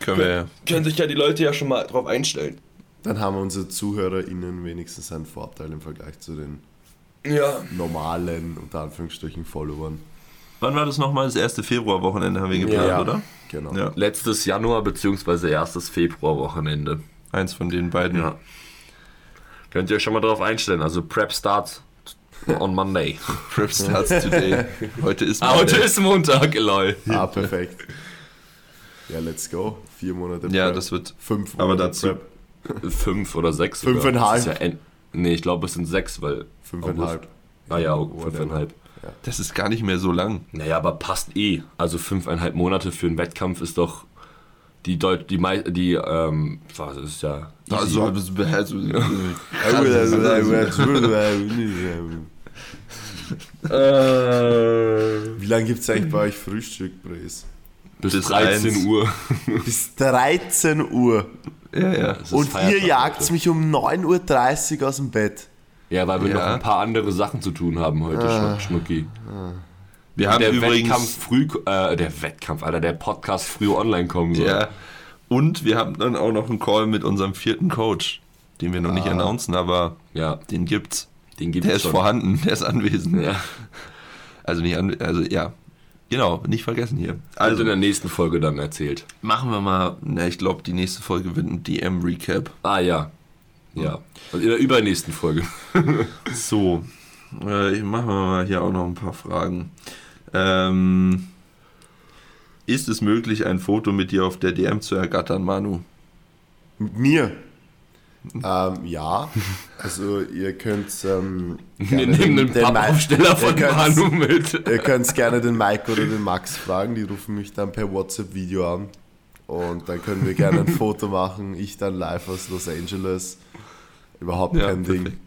Speaker 1: Können wir.
Speaker 2: Können sich ja die Leute ja schon mal drauf einstellen.
Speaker 3: Dann haben unsere ZuhörerInnen wenigstens einen Vorteil im Vergleich zu den
Speaker 2: Ja.
Speaker 3: normalen, unter Anführungsstrichen, Followern.
Speaker 1: Wann war das nochmal? Das erste Februarwochenende haben wir geplant,
Speaker 2: Ja.
Speaker 1: oder?
Speaker 3: Genau.
Speaker 1: Ja.
Speaker 2: Letztes Januar bzw. erstes Februarwochenende.
Speaker 1: Eins von den beiden.
Speaker 2: Ja. Könnt ihr euch schon mal drauf einstellen. Also Prep starts on Monday. *laughs*
Speaker 1: Prep starts today. Heute ist
Speaker 2: Ah, heute ist Montag, lol.
Speaker 3: Ah, perfekt. Ja, let's go. Vier Monate
Speaker 1: Ja,
Speaker 3: Prep.
Speaker 1: das wird.
Speaker 3: Fünf
Speaker 1: aber
Speaker 3: Monate
Speaker 1: dazu-
Speaker 3: Prep.
Speaker 2: Fünf oder sechs.
Speaker 3: Fünfeinhalb.
Speaker 2: Ja en- nee, ich glaube es sind sechs, weil.
Speaker 3: Fünfeinhalb.
Speaker 2: Ah ja, fünfeinhalb.
Speaker 1: Das ist gar nicht mehr so lang.
Speaker 2: Naja, aber passt eh. Also fünfeinhalb Monate für einen Wettkampf ist doch die Deut die mei die ähm was das ist ja.
Speaker 1: Also, also,
Speaker 3: Wie lange gibt es eigentlich bei euch Frühstück, Bres?
Speaker 2: bis,
Speaker 1: bis
Speaker 2: 13
Speaker 1: eins.
Speaker 2: Uhr.
Speaker 3: Bis 13 Uhr.
Speaker 1: ja, ja.
Speaker 3: Und ihr jagt
Speaker 2: heute.
Speaker 3: mich um 9.30 Uhr aus dem Bett.
Speaker 2: Ja, weil wir
Speaker 1: Ja.
Speaker 2: noch ein paar andere Sachen zu tun haben heute, Schnuck- Schnucki.
Speaker 1: Wir haben
Speaker 2: der
Speaker 1: übrigens.
Speaker 2: Wettkampf früh, äh, der Wettkampf, Alter, der Podcast früh online kommen soll.
Speaker 1: Ja. Und wir haben dann auch noch einen Call mit unserem vierten Coach. den wir noch nicht
Speaker 3: Ah.
Speaker 1: announcen, aber
Speaker 2: Ja,
Speaker 1: den gibt's.
Speaker 2: den gibt
Speaker 1: Der ist
Speaker 2: schon.
Speaker 1: vorhanden, der ist anwesend.
Speaker 2: Ja.
Speaker 1: Also nicht an, also ja. Genau, nicht vergessen hier.
Speaker 2: Also in der nächsten Folge dann erzählt.
Speaker 1: machen wir mal, na, ich glaube, die nächste Folge wird ein DM-Recap.
Speaker 2: Ah ja. Ja. Und in der übernächsten Folge. *laughs*
Speaker 1: So, äh, ich mache mal hier auch noch ein paar Fragen. Ähm, ist es möglich, ein Foto mit dir auf der DM zu ergattern, Manu?
Speaker 3: Mit mir? Ähm, ja, also ihr könnt ähm,
Speaker 2: Wir
Speaker 3: gerne
Speaker 2: nehmen
Speaker 3: den- den
Speaker 2: Pappaufsteller
Speaker 3: Mike-
Speaker 2: von
Speaker 3: ihr
Speaker 2: Manu mit.
Speaker 3: Ihr könnt gerne den Mike oder den Max fragen, die rufen mich dann per WhatsApp-Video an. Und dann können wir gerne ein Foto machen. Ich dann live aus Los Angeles. Überhaupt kein Ding.
Speaker 1: perfekt.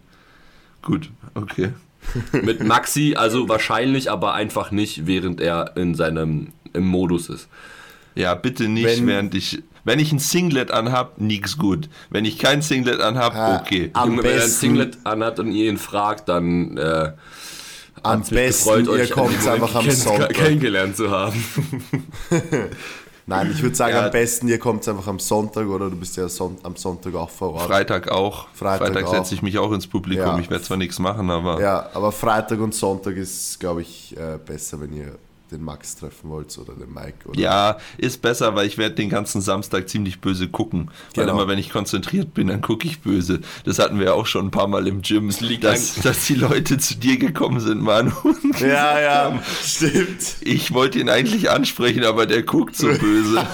Speaker 1: Gut, okay. *laughs*
Speaker 2: Mit Maxi, also wahrscheinlich, aber einfach nicht, während er in seinem im Modus ist.
Speaker 1: Ja, bitte nicht,
Speaker 3: Wenn-
Speaker 1: während ich. Wenn ich ein Singlet anhab, nix gut. Wenn ich kein Singlet anhab,
Speaker 3: Ah,
Speaker 1: okay.
Speaker 3: Am
Speaker 2: Junge, wenn er ein
Speaker 3: besten-
Speaker 2: Singlet anhat und ihr ihn fragt, dann äh,
Speaker 3: Am besten, ihr
Speaker 2: euch
Speaker 3: kommt
Speaker 2: an dem
Speaker 3: einfach am Sonntag. *laughs*
Speaker 2: kennengelernt zu haben. *laughs*
Speaker 3: Nein, ich würde sagen,
Speaker 1: Ja.
Speaker 3: am besten, ihr kommt einfach am Sonntag oder du bist ja son am Sonntag auch vor Ort.
Speaker 1: Freitag auch.
Speaker 3: Freitag
Speaker 1: Freitag, setze ich mich auch ins Publikum.
Speaker 3: Ja.
Speaker 1: Ich werde zwar nichts machen, aber
Speaker 3: Ja, aber Freitag und Sonntag ist, glaube ich, äh, besser, wenn ihr den Max treffen wollt oder den Mike. Oder
Speaker 1: Ja, ist besser, weil ich werde den ganzen Samstag ziemlich böse gucken. Weil
Speaker 3: Genau.
Speaker 1: immer, wenn ich konzentriert bin, dann gucke ich böse. Das hatten wir ja auch schon ein paar Mal im Gym,
Speaker 2: liegt
Speaker 1: dass, dass die Leute zu dir gekommen sind, Manu. *laughs*
Speaker 3: ja, ja, stimmt.
Speaker 1: Ich wollte ihn eigentlich ansprechen, aber der guckt so böse. *laughs*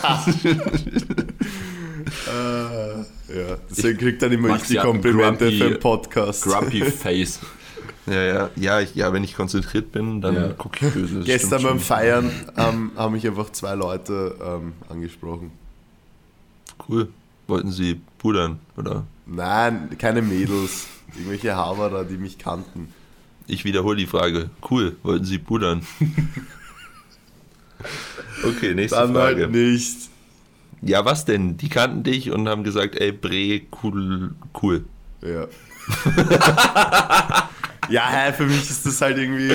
Speaker 3: Ja, deswegen kriegt dann immer ich die Komplimente
Speaker 2: grumpy-
Speaker 3: für den Podcast.
Speaker 2: Grumpy *laughs* Face.
Speaker 1: Ja, ja, ja, ich, ja, wenn ich konzentriert bin, dann
Speaker 2: Ja.
Speaker 1: gucke ich böse.
Speaker 3: Gestern beim. Feiern ähm, haben mich einfach zwei Leute ähm, angesprochen.
Speaker 1: Cool. Wollten sie pudern, oder?
Speaker 3: Nein, keine Mädels. Irgendwelche Haberer, die mich kannten.
Speaker 1: Ich wiederhole die Frage. Cool, wollten sie pudern? okay, nächste
Speaker 3: Dann
Speaker 1: Frage.
Speaker 3: halt nicht.
Speaker 1: Ja, was denn? Die kannten dich und haben gesagt, ey, Bre, cool, cool.
Speaker 3: Ja. *laughs* ja, hä, für mich ist das halt irgendwie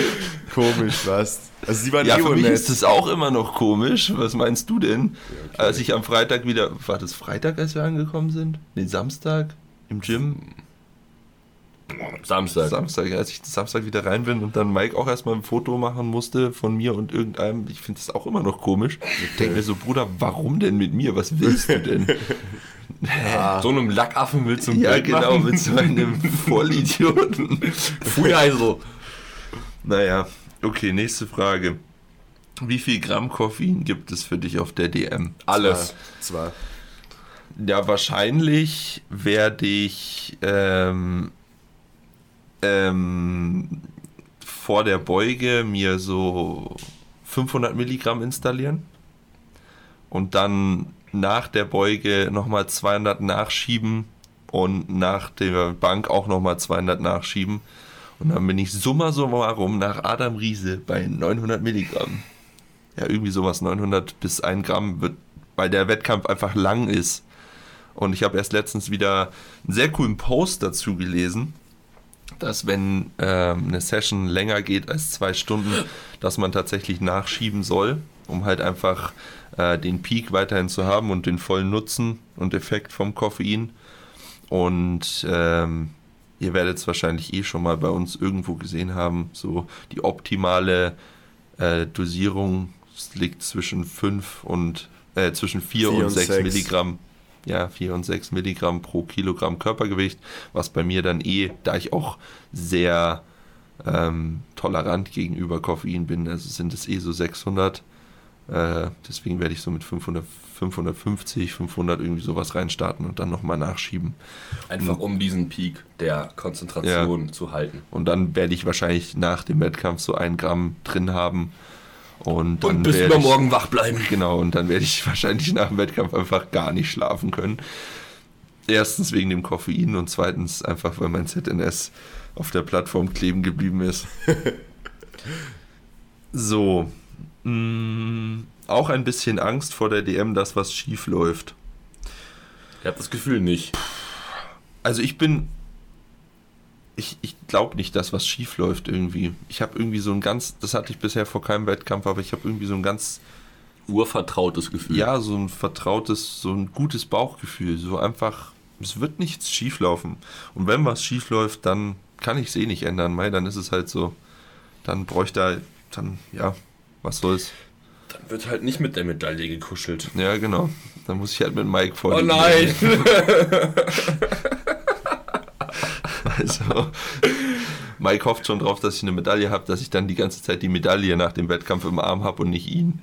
Speaker 3: komisch, weißt Also sie waren
Speaker 1: Ja,
Speaker 3: eh
Speaker 1: für mich ist das auch immer noch komisch. Was meinst du denn? Als ich am Freitag wieder, war das Freitag, als wir angekommen sind? Nee, Samstag im Gym?
Speaker 2: Samstag.
Speaker 1: Samstag, als ich Samstag wieder rein bin und dann Mike auch erstmal ein Foto machen musste von mir und irgendeinem. Ich finde das auch immer noch komisch. Ich denke mir so, Bruder, warum denn mit mir? Was willst du denn? *laughs*
Speaker 2: So einem Lackaffen willst du ein
Speaker 1: ja,
Speaker 2: Bild
Speaker 1: genau,
Speaker 2: machen?
Speaker 1: mit so einem *laughs* Vollidioten.
Speaker 2: Früher also.
Speaker 1: Naja, okay, nächste Frage. Wie viel Gramm Koffein gibt es für dich auf der DM?
Speaker 2: Alles.
Speaker 3: Zwei.
Speaker 1: Ja, wahrscheinlich werde ich ähm, ähm, vor der Beuge mir so 500 Milligramm installieren und dann nach der Beuge nochmal 200 nachschieben und nach der Bank auch nochmal 200 nachschieben. Und dann bin ich summa summarum nach Adam Riese bei 900 Milligramm. Ja, irgendwie sowas, 900 bis 1 Gramm wird, weil der Wettkampf einfach lang ist. Und ich habe erst letztens wieder einen sehr coolen Post dazu gelesen, dass wenn ähm, eine Session länger geht als zwei Stunden, dass man tatsächlich nachschieben soll, um halt einfach äh, den Peak weiterhin zu haben und den vollen Nutzen und Effekt vom Koffein. Und ähm, ihr werdet es wahrscheinlich eh schon mal bei uns irgendwo gesehen haben, so die optimale äh, Dosierung liegt zwischen 5 und äh, zwischen 4
Speaker 3: Vier
Speaker 1: und
Speaker 3: und
Speaker 1: 6
Speaker 3: sechs.
Speaker 1: Milligramm. Ja, 4 und 6 Milligramm pro Kilogramm Körpergewicht, was bei mir dann eh, da ich auch sehr ähm, tolerant gegenüber Koffein bin, also sind es eh so 600. Äh, deswegen werde ich so mit 500, 550, 500 irgendwie sowas reinstarten und dann nochmal nachschieben.
Speaker 2: Einfach um diesen Peak der Konzentration zu halten.
Speaker 1: Und dann werde ich wahrscheinlich nach dem Wettkampf so ein Gramm drin haben. Und, dann
Speaker 2: Und bis übermorgen wach bleiben.
Speaker 1: Ich, genau, und dann werde ich *laughs* wahrscheinlich nach dem Wettkampf einfach gar nicht schlafen können. Erstens wegen dem Koffein und zweitens einfach, weil mein ZNS auf der Plattform kleben geblieben ist. *laughs* so. Mh, auch ein bisschen Angst vor der DM, dass was schief läuft.
Speaker 2: Ich habe das Gefühl nicht.
Speaker 1: Also ich bin. Ich, ich glaube nicht, dass was schief läuft irgendwie. Ich habe irgendwie so ein ganz. Das hatte ich bisher vor keinem Wettkampf, aber ich habe irgendwie so ein ganz.
Speaker 2: Urvertrautes Gefühl.
Speaker 1: Ja, so ein vertrautes, so ein gutes Bauchgefühl. So einfach es wird nichts schief laufen. Und wenn was schief läuft, dann kann ich es eh nicht ändern. Mai, dann ist es halt so. Dann bräuchte er, dann, ja, was soll's.
Speaker 2: Dann wird halt nicht mit der Medaille gekuschelt.
Speaker 1: Ja, genau. Dann muss ich halt mit Mike vor.
Speaker 2: Oh nein! *laughs*
Speaker 1: Also, Mike hofft schon drauf, dass ich eine Medaille habe, dass ich dann die ganze Zeit die Medaille nach dem Wettkampf im Arm habe und nicht ihn.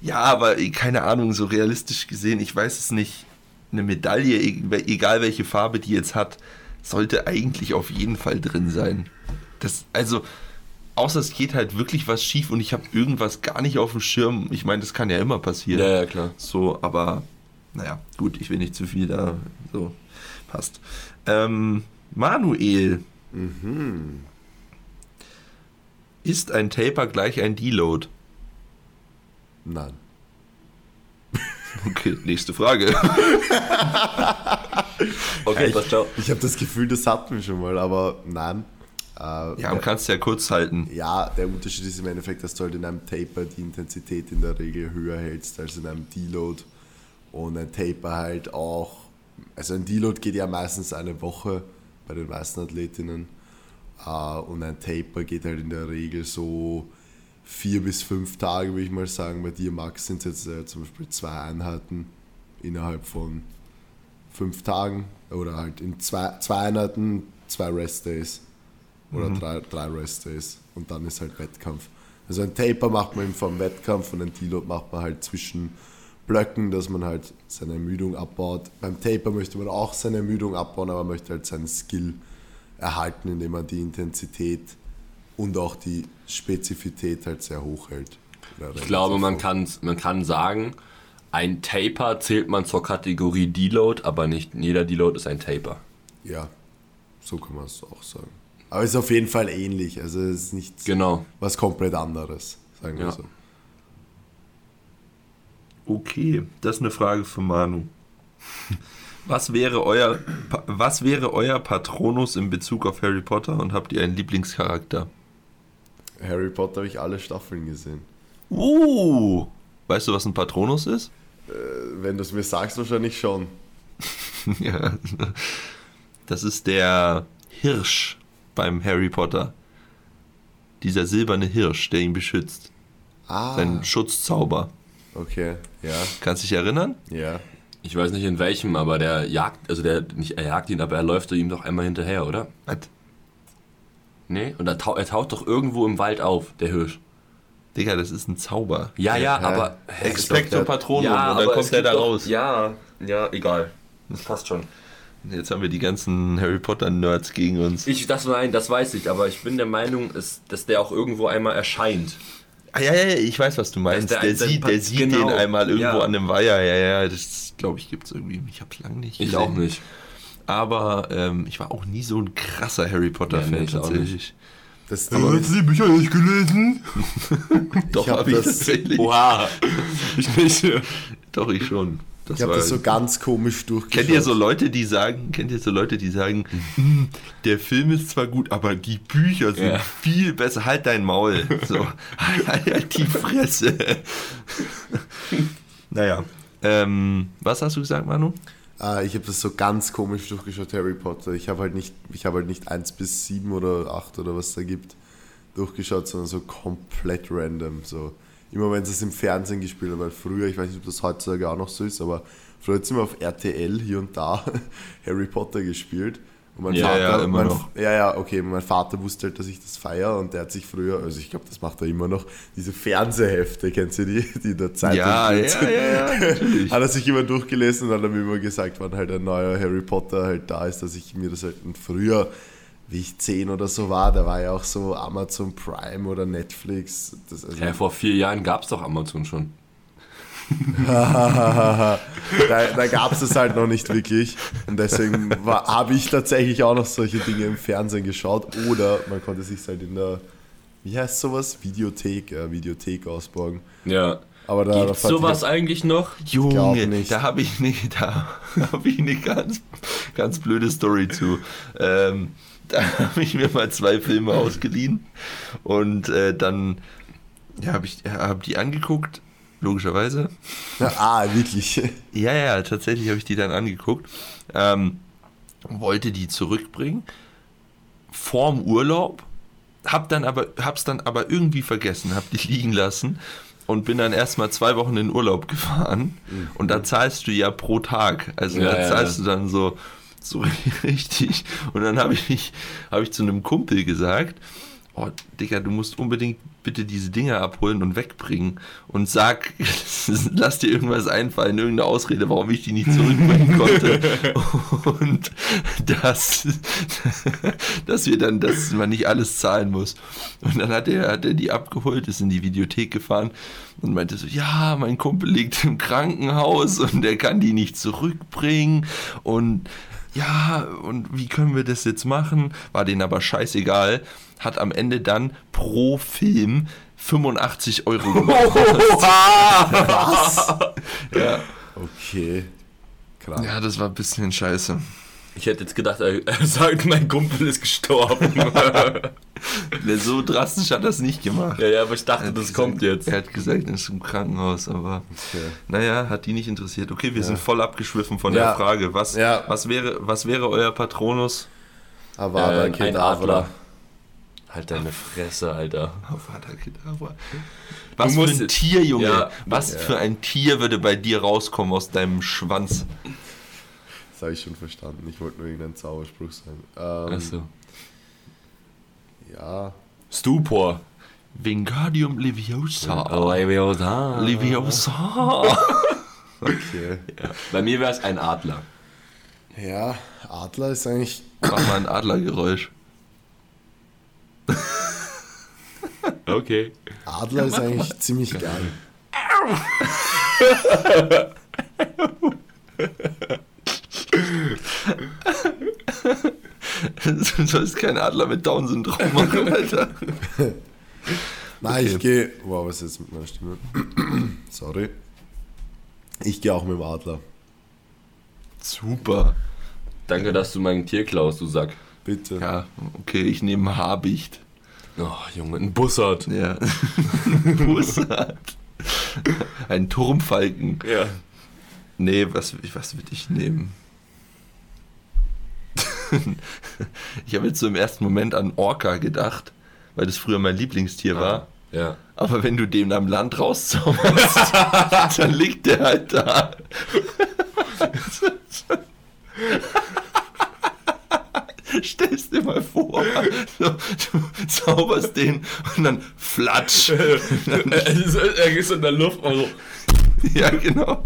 Speaker 1: ja, aber keine Ahnung, so realistisch gesehen, ich weiß es nicht. Eine Medaille, e- egal welche Farbe die jetzt hat, sollte eigentlich auf jeden Fall drin sein. Das, also, außer es geht halt wirklich was schief und ich habe irgendwas gar nicht auf dem Schirm. Ich meine, das kann ja immer passieren.
Speaker 2: Ja, ja, klar.
Speaker 1: So, aber naja, gut, ich will nicht zu viel da. So, passt. Ähm, Manuel. Ist ein Taper gleich ein Deload?
Speaker 3: Nein. *laughs*
Speaker 1: Okay, nächste Frage. *laughs*
Speaker 2: Okay,
Speaker 3: ich
Speaker 2: passt, ciao.
Speaker 3: ich habe das Gefühl, das hatten wir schon mal, aber nein. Äh,
Speaker 1: Ja, man kann es ja kurz halten.
Speaker 3: Ja, der Unterschied ist im Endeffekt, dass du halt in einem Taper die Intensität in der Regel höher hältst als in einem Deload. Und ein Taper halt auch, also ein Deload geht ja meistens eine Woche bei den meisten Athletinnen. Äh, Und ein Taper geht halt in der Regel so vier bis fünf Tage, würde ich mal sagen. Bei dir, Max, sind es jetzt äh, zum Beispiel zwei Einheiten innerhalb von fünf Tagen oder halt in zwei, zwei Einheiten, zwei Rest-Days oder drei, drei Rest-Days und dann ist halt Wettkampf. Also ein Taper macht man eben vom Wettkampf und ein Deload macht man halt zwischen Blöcken, dass man halt seine Ermüdung abbaut. Beim Taper möchte man auch seine Ermüdung abbauen, aber man möchte halt seinen Skill erhalten, indem man die Intensität und auch die Spezifität halt sehr hoch hält.
Speaker 2: Ich glaube, man kann, man kann sagen, ein Taper zählt man zur Kategorie Deload, aber nicht jeder Deload ist ein Taper.
Speaker 3: Ja, so kann man es auch sagen. Aber es ist auf jeden Fall ähnlich. Also es ist nicht
Speaker 2: Genau.
Speaker 3: was komplett anderes, sagen wir
Speaker 2: Ja.
Speaker 3: so.
Speaker 1: Okay, das ist eine Frage für Manu. Was wäre euer, was wäre euer Patronus in Bezug auf Harry Potter und habt ihr einen Lieblingscharakter?
Speaker 3: Harry Potter habe ich alle Staffeln gesehen.
Speaker 1: Uh, weißt du, was ein Patronus ist?
Speaker 3: Äh, Wenn du es mir sagst, wahrscheinlich schon. *laughs*
Speaker 1: Ja. Das ist der Hirsch beim Harry Potter. Dieser silberne Hirsch, der ihn beschützt.
Speaker 3: Ah,
Speaker 1: Sein Schutzzauber.
Speaker 3: Okay, ja,
Speaker 1: Kannst dich erinnern?
Speaker 3: ja.
Speaker 2: Ich weiß nicht in welchem, aber der jagt, also der, nicht er jagt ihn, aber er läuft ihm doch einmal hinterher, oder?
Speaker 1: Was?
Speaker 2: Nee? Und er, tau er taucht doch irgendwo im Wald auf, der Hirsch.
Speaker 1: Digga, das ist ein Zauber.
Speaker 2: Ja, ja,
Speaker 3: Hä?
Speaker 2: aber.
Speaker 1: Expecto
Speaker 3: der-
Speaker 1: Patronum
Speaker 2: ja,
Speaker 1: und dann kommt
Speaker 2: es
Speaker 1: er
Speaker 2: gibt
Speaker 1: da
Speaker 2: doch-
Speaker 1: raus.
Speaker 2: Ja, ja, egal. Das passt schon.
Speaker 1: Jetzt haben wir die ganzen Harry Potter Nerds gegen uns.
Speaker 2: Ich, das, nein, das weiß ich, aber ich bin der Meinung, ist, dass der auch irgendwo einmal erscheint.
Speaker 1: Ah, ja, ja, ja, ich weiß, was du meinst. Der,
Speaker 2: der- der
Speaker 1: sieht, der sieht
Speaker 2: genau.
Speaker 1: den einmal irgendwo
Speaker 2: Ja.
Speaker 1: an einem Weiher. Ja, ja, das glaube ich gibt's irgendwie. Ich hab's lange nicht
Speaker 2: Ich
Speaker 1: gesehen.
Speaker 2: auch nicht.
Speaker 1: Aber ähm, ich war auch nie so ein krasser Harry Potter-Fan
Speaker 2: Ja, nee,
Speaker 1: tatsächlich.
Speaker 3: Das Ding ist,
Speaker 1: die Bücher nicht gelesen? *laughs* Doch,
Speaker 3: hab
Speaker 1: habe ich
Speaker 3: das-
Speaker 1: tatsächlich.
Speaker 2: Oha! Ich nicht. *laughs*
Speaker 1: Doch, ich schon. Das
Speaker 3: ich habe das so ganz komisch durchgeschaut.
Speaker 1: Kennt ihr so Leute, die sagen, kennt ihr so Leute, die sagen, "Hm, der Film ist zwar gut, aber die Bücher sind
Speaker 2: Ja.
Speaker 1: viel besser. Halt dein Maul. So, halt die Fresse. *laughs* naja. Ähm, was hast du gesagt, Manu?
Speaker 3: Äh, ich habe das so ganz komisch durchgeschaut, Harry Potter. Ich habe halt nicht, ich habe halt nicht 1 bis 7 oder 8 oder was da gibt, durchgeschaut, sondern so komplett random. So. Immer wenn sie es im Fernsehen gespielt haben, weil früher, ich weiß nicht, ob das heutzutage auch noch so ist, aber früher hat es immer auf RTL hier und da *laughs* Harry Potter gespielt. Und mein
Speaker 1: Ja,
Speaker 3: Vater,
Speaker 1: ja, immer
Speaker 3: mein,
Speaker 1: noch.
Speaker 3: Ja, ja, okay. Mein Vater wusste halt, dass ich das feiere und der hat sich früher, also ich glaube, das macht er immer noch, diese Fernsehhefte, kennst du die, die in der Zeitung
Speaker 1: Ja, ja, ja, ja, natürlich. *laughs*
Speaker 3: hat er sich immer durchgelesen und hat er mir immer gesagt, wann halt ein neuer Harry Potter halt da ist, dass ich mir das halt früher, wie ich 10 oder so war, da war ja auch so Amazon Prime oder Netflix. Das, also,
Speaker 2: Ja, vor vier Jahren gab es doch Amazon schon. *laughs*
Speaker 3: da da gab es es halt noch nicht wirklich und deswegen habe ich tatsächlich auch noch solche Dinge im Fernsehen geschaut oder man konnte sich halt in der, wie heißt sowas, Videothek, äh, Videothek ausborgen.
Speaker 2: Ja.
Speaker 3: Aber da, da
Speaker 2: Gibt's
Speaker 3: fand ich-
Speaker 2: sowas eigentlich noch?
Speaker 1: Junge, da habe ich, ne, da hab ich eine *laughs* ganz, ganz blöde Story zu. Ähm, *laughs* da habe ich mir mal zwei Filme ausgeliehen und äh, dann ja, habe ich hab die angeguckt logischerweise.
Speaker 3: ah, wirklich. *laughs*
Speaker 1: Ja, ja, tatsächlich habe ich die dann angeguckt. Ähm, wollte die zurückbringen vorm Urlaub, hab dann aber, hab's dann aber irgendwie vergessen, hab die liegen lassen und bin dann erstmal zwei Wochen in Urlaub gefahren. Und da zahlst du ja pro Tag. Also
Speaker 2: Ja,
Speaker 1: da zahlst
Speaker 2: ja.
Speaker 1: du dann so, so *laughs* richtig. Und dann habe ich, hab ich zu einem Kumpel gesagt, oh Digga, du musst unbedingt bitte diese Dinger abholen und wegbringen. Und sag, *laughs* lass dir irgendwas einfallen, irgendeine Ausrede, warum ich die nicht zurückbringen konnte. *laughs* und dass, dass wir dann, dass man nicht alles zahlen muss. Und dann hat er, hat er die abgeholt, ist in die Videothek gefahren und meinte so, ja, mein Kumpel liegt im Krankenhaus und der kann die nicht zurückbringen und ja, und wie können wir das jetzt machen? War denen aber scheißegal. Hat am Ende dann pro Film 85 Euro gekostet. *laughs* *laughs* ja.
Speaker 3: Okay. Krass.
Speaker 1: ja, das war ein bisschen scheiße.
Speaker 2: Ich hätte jetzt gedacht, er, er sagt, mein Kumpel ist gestorben. *laughs*
Speaker 1: So drastisch hat das nicht gemacht.
Speaker 2: ja, ja, aber ich dachte,
Speaker 1: Er
Speaker 2: das
Speaker 1: gesagt-
Speaker 2: kommt jetzt.
Speaker 1: Er hat gesagt, er ist im Krankenhaus, aber
Speaker 3: Okay.
Speaker 1: naja, hat die nicht interessiert. Okay, wir
Speaker 3: Ja.
Speaker 1: sind voll abgeschwiffen von
Speaker 3: Ja.
Speaker 1: der Frage. Was,
Speaker 3: Ja.
Speaker 1: was, wäre, was wäre euer Patronus?
Speaker 3: Avada
Speaker 2: Äh, ein
Speaker 3: Kedavra.
Speaker 2: Adler. Halt deine Fresse, Alter.
Speaker 1: Avada Kedavra. Was
Speaker 2: musst
Speaker 1: für ein Tier, Junge.
Speaker 2: Ja.
Speaker 1: was
Speaker 3: Ja.
Speaker 1: für ein Tier würde bei dir rauskommen aus deinem Schwanz?
Speaker 3: Das habe ich schon verstanden. Ich wollte nur irgendeinen Zauberspruch sagen. Ähm,
Speaker 2: Achso.
Speaker 3: Ja.
Speaker 2: Stupor.
Speaker 1: Wingardium Leviosa.
Speaker 2: Oh, Leviosa.
Speaker 1: Leviosa. *laughs*
Speaker 3: Okay.
Speaker 2: Ja. Bei mir wäre es ein Adler.
Speaker 3: Ja, Adler ist eigentlich.
Speaker 1: Mach mal ein Adlergeräusch.
Speaker 2: Okay.
Speaker 3: Adler ist eigentlich ziemlich geil. *laughs* *laughs*
Speaker 1: Du sollst keinen Adler mit Down-Syndrom machen, Alter.
Speaker 3: Nein,
Speaker 1: Okay.
Speaker 3: ich gehe. Wow, was ist jetzt mit meiner Stimme? Sorry. Ich gehe auch mit dem Adler.
Speaker 1: Super.
Speaker 2: Danke, dass du mein Tier klaust, du Sack.
Speaker 3: Bitte.
Speaker 1: Ja, okay, ich nehme Habicht.
Speaker 2: Oh, Junge, ein Bussard.
Speaker 1: Ja. *laughs* Bussard. Ein Turmfalken.
Speaker 2: Ja.
Speaker 1: Nee, was, was würde ich nehmen? *laughs* ich habe jetzt so im ersten Moment an Orca gedacht, weil das früher mein Lieblingstier war.
Speaker 2: Ja.
Speaker 1: Aber wenn du den am Land rauszauberst, *laughs* dann liegt der halt da. Stellst dir mal vor, so, du zauberst den und dann flatsch. *laughs*
Speaker 2: er ist in der Luft, also.
Speaker 1: ja, genau.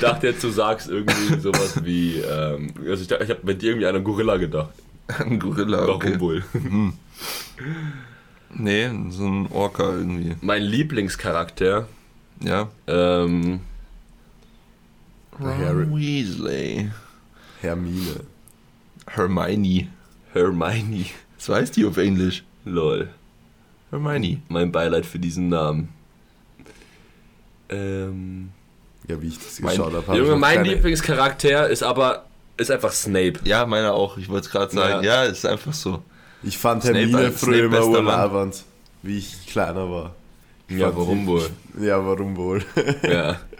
Speaker 2: Ich dachte jetzt, du sagst irgendwie sowas wie, ähm, also ich, dachte- ich habe mit dir irgendwie an einen Gorilla gedacht.
Speaker 1: Ein Gorilla,
Speaker 2: Warum
Speaker 1: okay.
Speaker 2: wohl?
Speaker 1: Nee, so ein Orca irgendwie.
Speaker 2: Mein Lieblingscharakter,
Speaker 1: Ja.
Speaker 2: ähm,
Speaker 3: Harry.
Speaker 1: Ron Weasley.
Speaker 3: Hermine.
Speaker 1: Hermione.
Speaker 2: Hermione.
Speaker 1: So heißt die auf Englisch.
Speaker 2: Lol.
Speaker 1: Hermione.
Speaker 2: Mein Beileid für diesen Namen. Ähm,
Speaker 3: Ja, wie ich das
Speaker 1: Mein-
Speaker 3: geschaut habe. hab ich
Speaker 2: Junge,
Speaker 3: noch
Speaker 2: mein
Speaker 3: keine-
Speaker 2: Lieblingscharakter ist aber, ist einfach Snape.
Speaker 1: Ja, meiner auch. Ich wollte es gerade sagen. Ja. ist einfach so.
Speaker 3: Ich fand
Speaker 1: Snape-
Speaker 3: Hermine
Speaker 1: Snape
Speaker 3: früher immer urlaubend, wie ich kleiner war.
Speaker 2: Ja,
Speaker 3: fand
Speaker 2: warum
Speaker 3: die-
Speaker 2: wohl?
Speaker 3: Ja, warum wohl?
Speaker 2: Ja. *laughs*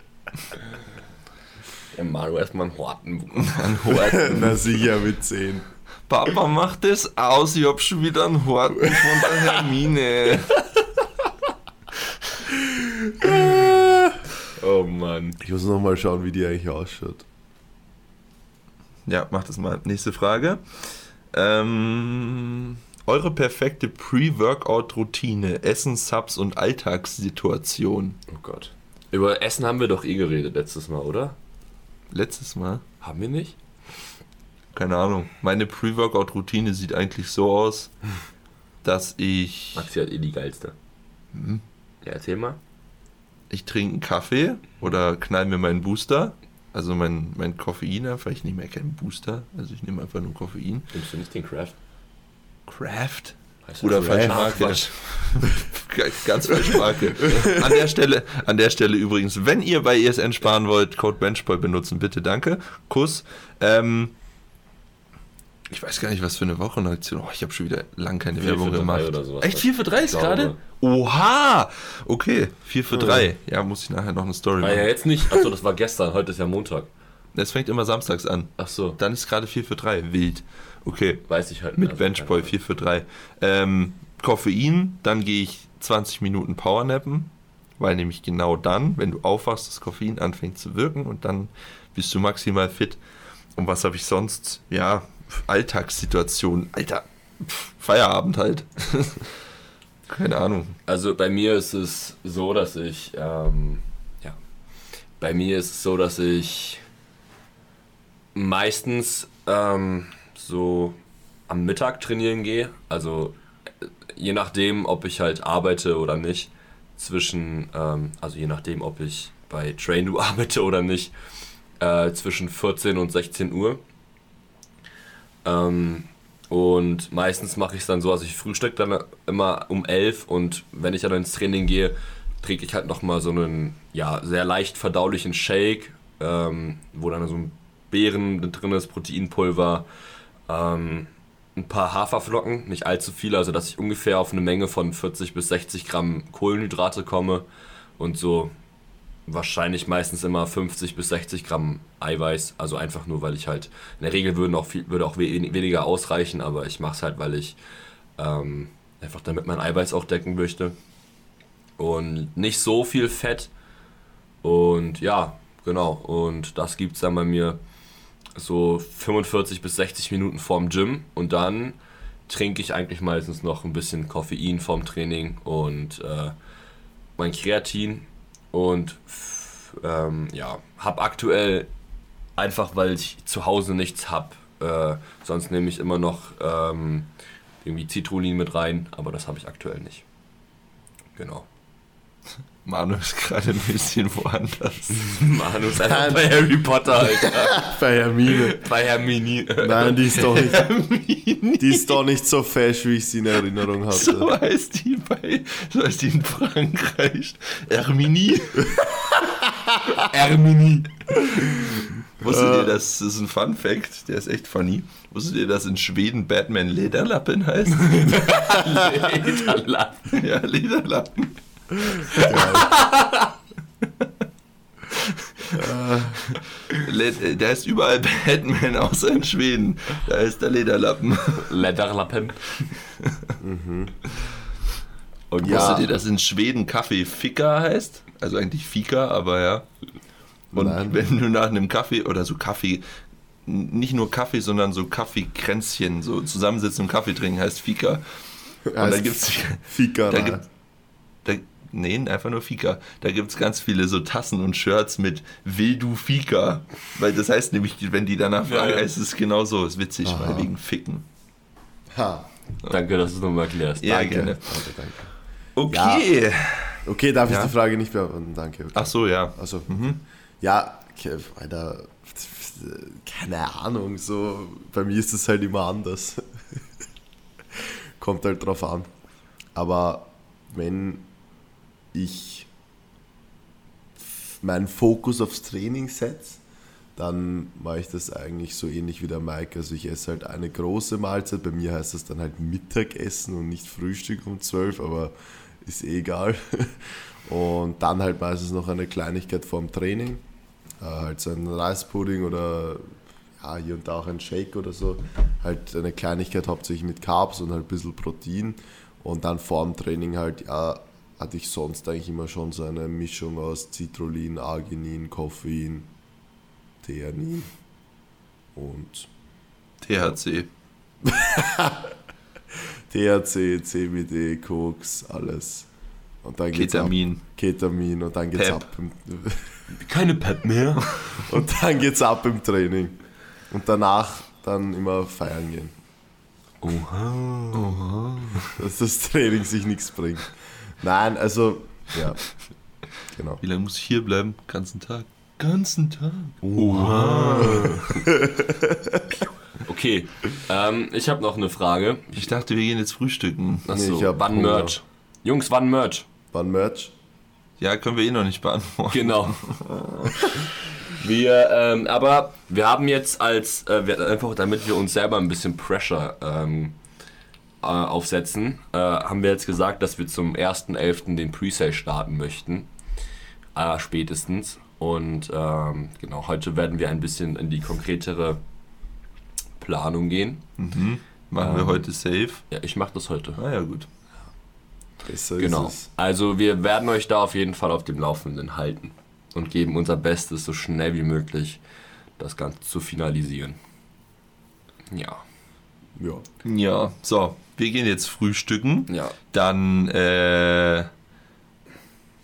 Speaker 2: Ja, Mario erstmal einen Horten. *laughs*
Speaker 1: Ein Horten.
Speaker 3: Na sicher mit 10.
Speaker 1: Papa macht es aus. Ich hab schon wieder einen Horten von der *laughs* Hermine.
Speaker 2: Oh Mann.
Speaker 3: Ich muss noch mal schauen, wie die eigentlich ausschaut.
Speaker 1: Ja, mach das mal. Nächste Frage. Ähm, eure perfekte Pre-Workout-Routine, Essen, Subs und Alltagssituation.
Speaker 2: Oh Gott. Über Essen haben wir doch eh geredet letztes Mal, oder?
Speaker 1: Letztes Mal.
Speaker 2: Haben wir nicht?
Speaker 1: Keine Ahnung. Meine Pre-Workout-Routine sieht eigentlich so aus, dass ich,
Speaker 2: Maxi hat eh die geilste.
Speaker 1: Mhm.
Speaker 2: Ja, erzähl mal.
Speaker 1: Ich trinke einen Kaffee oder knall mir meinen Booster. Also mein, mein Koffein einfach. Ich nehme ja keinen Booster. Also ich nehme einfach nur Koffein.
Speaker 2: Nimmst du nicht den Craft?
Speaker 1: Craft? Oder falsche Marke. *laughs* Ganz falsche Marke. An der Stelle, an der Stelle übrigens, wenn ihr bei ESN sparen wollt, Code Benchboy benutzen, bitte, danke. Kuss. Ähm, Ich weiß gar nicht, was für eine Wochenaktion. Oh, ich habe schon wieder lang keine
Speaker 2: 4
Speaker 1: Werbung gemacht. Echt 4 für 3 ist gerade? Oha! Okay, 4 für 3. Ja, muss ich nachher noch eine Story
Speaker 2: Ah
Speaker 1: machen.
Speaker 2: ja, jetzt nicht. Achso, das war gestern. Heute ist ja Montag.
Speaker 1: Das fängt immer samstags an.
Speaker 2: Ach so.
Speaker 1: Dann ist gerade 4 für 3. Wild. Okay.
Speaker 2: Weiß ich halt
Speaker 1: Mit
Speaker 2: also
Speaker 1: Benchboy
Speaker 2: keine
Speaker 1: 4 für 3. Ähm, Koffein, dann gehe ich 20 Minuten Powernappen, weil nämlich genau dann, wenn du aufwachst, das Koffein anfängt zu wirken und dann bist du maximal fit. Und was habe ich sonst? Ja, Alltagssituationen. Alter, Feierabend halt. *laughs* Keine Ahnung.
Speaker 2: Also bei mir ist es so, dass ich, ähm, ja, bei mir ist es so, dass ich meistens ähm, so am Mittag trainieren gehe. Also äh, je nachdem, ob ich halt arbeite oder nicht. Zwischen, ähm, also je nachdem, ob ich bei Train *laughs* arbeite oder nicht. Äh, zwischen 14 und 16 Uhr. Ähm, und meistens mache ich es dann so, also ich frühstück dann immer um 11 und wenn ich dann ins Training gehe, trinke ich halt nochmal so einen ja, sehr leicht verdaulichen Shake, ähm, wo dann so ein Beeren drin ist, Proteinpulver, ähm, ein paar Haferflocken, nicht allzu viele, also dass ich ungefähr auf eine Menge von 40 bis 60 Gramm Kohlenhydrate komme und so wahrscheinlich meistens immer 50 bis 60 Gramm Eiweiß. Also einfach nur, weil ich halt, in der Regel würden auch viel, würde auch we- weniger ausreichen, aber ich mache es halt, weil ich ähm, einfach damit mein Eiweiß auch decken möchte. Und nicht so viel Fett. Und ja, genau. Und das gibt es dann bei mir so 45 bis 60 Minuten vorm Gym. Und dann trinke ich eigentlich meistens noch ein bisschen Koffein vorm Training und äh, mein Kreatin und ähm, ja, habe aktuell einfach, weil ich zu Hause nichts habe, äh, sonst nehme ich immer noch ähm, irgendwie Citrullin mit rein, aber das habe ich aktuell nicht. Genau. *laughs*
Speaker 1: Manu ist gerade ein bisschen woanders. *laughs*
Speaker 2: Manu ist einfach bei Harry Potter, Alter. *laughs*
Speaker 3: Bei Hermine.
Speaker 2: bei Hermine.
Speaker 3: Nein, die ist doch nicht, die ist doch nicht so fesch, wie ich sie in Erinnerung hatte.
Speaker 1: So heißt die bei, so heißt die in Frankreich. Hermini.
Speaker 2: Hermine.
Speaker 1: Wusstet ihr, das, das ist ein Fun Fact, der ist echt funny. Wusstet ihr, dass in Schweden Batman Lederlappen heißt?
Speaker 2: Lederlappen.
Speaker 1: ja, Lederlappen. Le- *laughs* Der heißt überall Batman, außer in Schweden. Da ist der Lederlappen.
Speaker 2: Lederlappen.
Speaker 1: Und
Speaker 3: Ja.
Speaker 1: wusstet ihr, dass in Schweden Kaffee Ficker heißt? Also eigentlich Fika, aber ja. Und
Speaker 3: Nein.
Speaker 1: wenn du nach einem Kaffee oder so Kaffee, nicht nur Kaffee, sondern so Kaffeekränzchen, so zusammensitzen und Kaffee trinken, heißt Fika. Und da
Speaker 3: Heißt
Speaker 1: gibt's
Speaker 3: Fika.
Speaker 1: da gibt, da, nee, einfach nur Fika. Da gibt es ganz viele so Tassen und Shirts mit Will du Fika? Weil das heißt nämlich, wenn die danach
Speaker 2: Ja,
Speaker 1: fragen,
Speaker 2: ja.
Speaker 1: heißt es genau so. Ist witzig,
Speaker 3: Aha.
Speaker 1: weil wegen Ficken.
Speaker 3: Ha.
Speaker 2: Danke, dass du es nochmal erklärst.
Speaker 1: Ja,
Speaker 3: Danke.
Speaker 1: gerne.
Speaker 3: Danke, danke.
Speaker 1: Okay.
Speaker 3: Okay, darf
Speaker 1: Ja.
Speaker 3: ich die Frage nicht beantworten? Danke. Okay.
Speaker 1: Ach so, ja.
Speaker 3: Also, ja, okay, Alter, keine Ahnung, so, bei mir ist es halt immer anders. *laughs* Kommt halt drauf an. Aber wenn ich meinen Fokus aufs Training setze, dann mache ich das eigentlich so ähnlich wie der Mike. Also ich esse halt eine große Mahlzeit. Bei mir heißt das dann halt Mittagessen und nicht Frühstück um 12, aber ist eh egal. *laughs* Und dann halt meistens noch eine Kleinigkeit vorm Training. Äh, halt so ein Reispudding oder ja, hier und da auch ein Shake oder so. Halt eine Kleinigkeit hauptsächlich mit Carbs und halt ein bisschen Protein. Und dann vorm Training halt, ja, hatte ich sonst eigentlich immer schon so eine Mischung aus Citrullin, Arginin, Koffein, Theanin und
Speaker 1: THC. *laughs*
Speaker 3: THC, CBD, Koks, alles. Und dann geht's
Speaker 1: Ketamin.
Speaker 3: Ab. Ketamin und dann geht's
Speaker 1: Pep.
Speaker 3: ab. Im, *laughs*
Speaker 2: Keine Pep mehr. *laughs*
Speaker 3: und dann geht's ab im Training. Und danach dann immer feiern gehen.
Speaker 2: Oha.
Speaker 3: Dass das Training sich nichts bringt. Nein, also, ja. Genau.
Speaker 1: Wie lange muss ich hier bleiben? Ganzen Tag. Ganzen Tag. *laughs*
Speaker 2: Okay, ähm, ich habe noch eine Frage.
Speaker 1: Ich dachte, wir gehen jetzt frühstücken.
Speaker 2: Achso,
Speaker 3: ich hab
Speaker 2: wann
Speaker 3: Hunger.
Speaker 2: Merch? Jungs, wann Merch?
Speaker 3: Wann Merch?
Speaker 1: Ja, können wir eh noch nicht beantworten.
Speaker 2: Genau. *laughs* Wir, ähm, aber wir haben jetzt als, äh, wir, einfach damit wir uns selber ein bisschen Pressure ähm, äh, aufsetzen, äh, haben wir jetzt gesagt, dass wir zum 1.11. den Presale starten möchten. Äh, spätestens. Und ähm, genau, heute werden wir ein bisschen in die konkretere Planung gehen.
Speaker 1: Machen wir
Speaker 2: Ähm,
Speaker 1: heute safe.
Speaker 2: Ja, ich mache das heute.
Speaker 1: Ah ja, gut.
Speaker 3: Besser
Speaker 2: Genau.
Speaker 3: ist es.
Speaker 2: Also wir werden euch da auf jeden Fall auf dem Laufenden halten und geben unser Bestes, so schnell wie möglich das Ganze zu finalisieren. Ja.
Speaker 3: Ja.
Speaker 1: Ja, so, wir gehen jetzt frühstücken.
Speaker 2: Ja.
Speaker 1: Dann äh,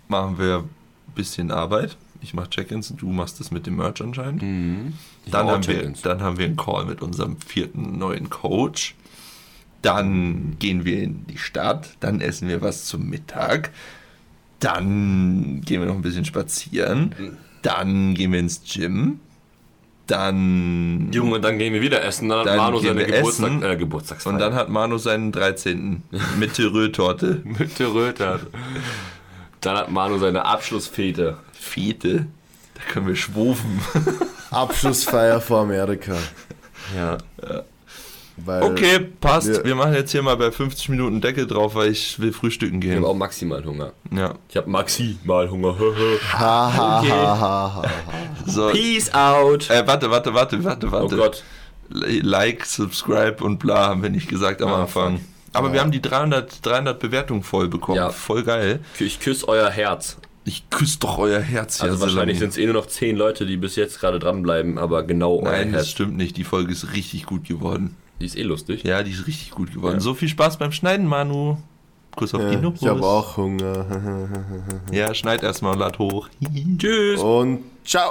Speaker 1: machen wir ein bisschen Arbeit. Ich mache Check-ins und du machst das mit dem Merch anscheinend.
Speaker 2: Mhm.
Speaker 1: Dann haben, wir, dann haben wir einen Call mit unserem vierten neuen Coach. Dann gehen wir in die Stadt. Dann essen wir was zum Mittag. Dann gehen wir noch ein bisschen spazieren. Dann gehen wir ins Gym. Dann.
Speaker 2: Junge, dann gehen wir wieder essen. Dann hat
Speaker 1: Dann
Speaker 2: Manu
Speaker 1: gehen
Speaker 2: seine
Speaker 1: wir
Speaker 2: Geburtstag,
Speaker 1: essen.
Speaker 2: äh, Geburtstagsfeier.
Speaker 1: Und dann hat Manu seinen 13. mit Terreux-Torte.
Speaker 2: mit der Röte. Dann hat Manu seine Abschlussfete.
Speaker 1: Fete. Da können wir schwufen.
Speaker 3: Abschlussfeier vor Amerika.
Speaker 2: Ja.
Speaker 3: Weil
Speaker 1: Okay, passt.
Speaker 3: wir-
Speaker 1: Wir machen jetzt hier mal bei 50 Minuten Deckel drauf, weil ich will frühstücken
Speaker 2: Ich
Speaker 1: gehen.
Speaker 2: habe auch maximal Hunger.
Speaker 1: Ja.
Speaker 2: Ich habe maximal Hunger.
Speaker 3: Ha, *laughs*
Speaker 2: Okay.
Speaker 3: ha, ha, ha.
Speaker 1: So.
Speaker 2: Peace out.
Speaker 1: Äh, warte, warte, warte, warte,
Speaker 2: Oh
Speaker 1: warte.
Speaker 2: Gott.
Speaker 1: Like, subscribe und bla haben wir nicht gesagt am
Speaker 2: Ah,
Speaker 1: Anfang.
Speaker 2: fuck.
Speaker 1: Aber wir
Speaker 3: Ja.
Speaker 1: haben die 300, 300 Bewertungen voll bekommen.
Speaker 2: Ja.
Speaker 1: Voll geil.
Speaker 2: Ich küsse euer Herz.
Speaker 1: Ich küsse doch euer Herz.
Speaker 2: Also wahrscheinlich sind es eh nur noch 10 Leute, die bis jetzt gerade dranbleiben, aber genau euer
Speaker 1: Nein, das
Speaker 2: Herz.
Speaker 1: stimmt nicht. Die Folge ist richtig gut geworden.
Speaker 2: Die ist eh lustig.
Speaker 1: Ja, die ist richtig gut geworden.
Speaker 2: Ja.
Speaker 1: So viel Spaß beim Schneiden, Manu. Kuss auf die
Speaker 3: Ja,
Speaker 1: Nuss.
Speaker 3: ich habe auch Hunger. *laughs*
Speaker 1: Ja, schneid erstmal und lad hoch.
Speaker 2: Tschüss.
Speaker 3: Und ciao.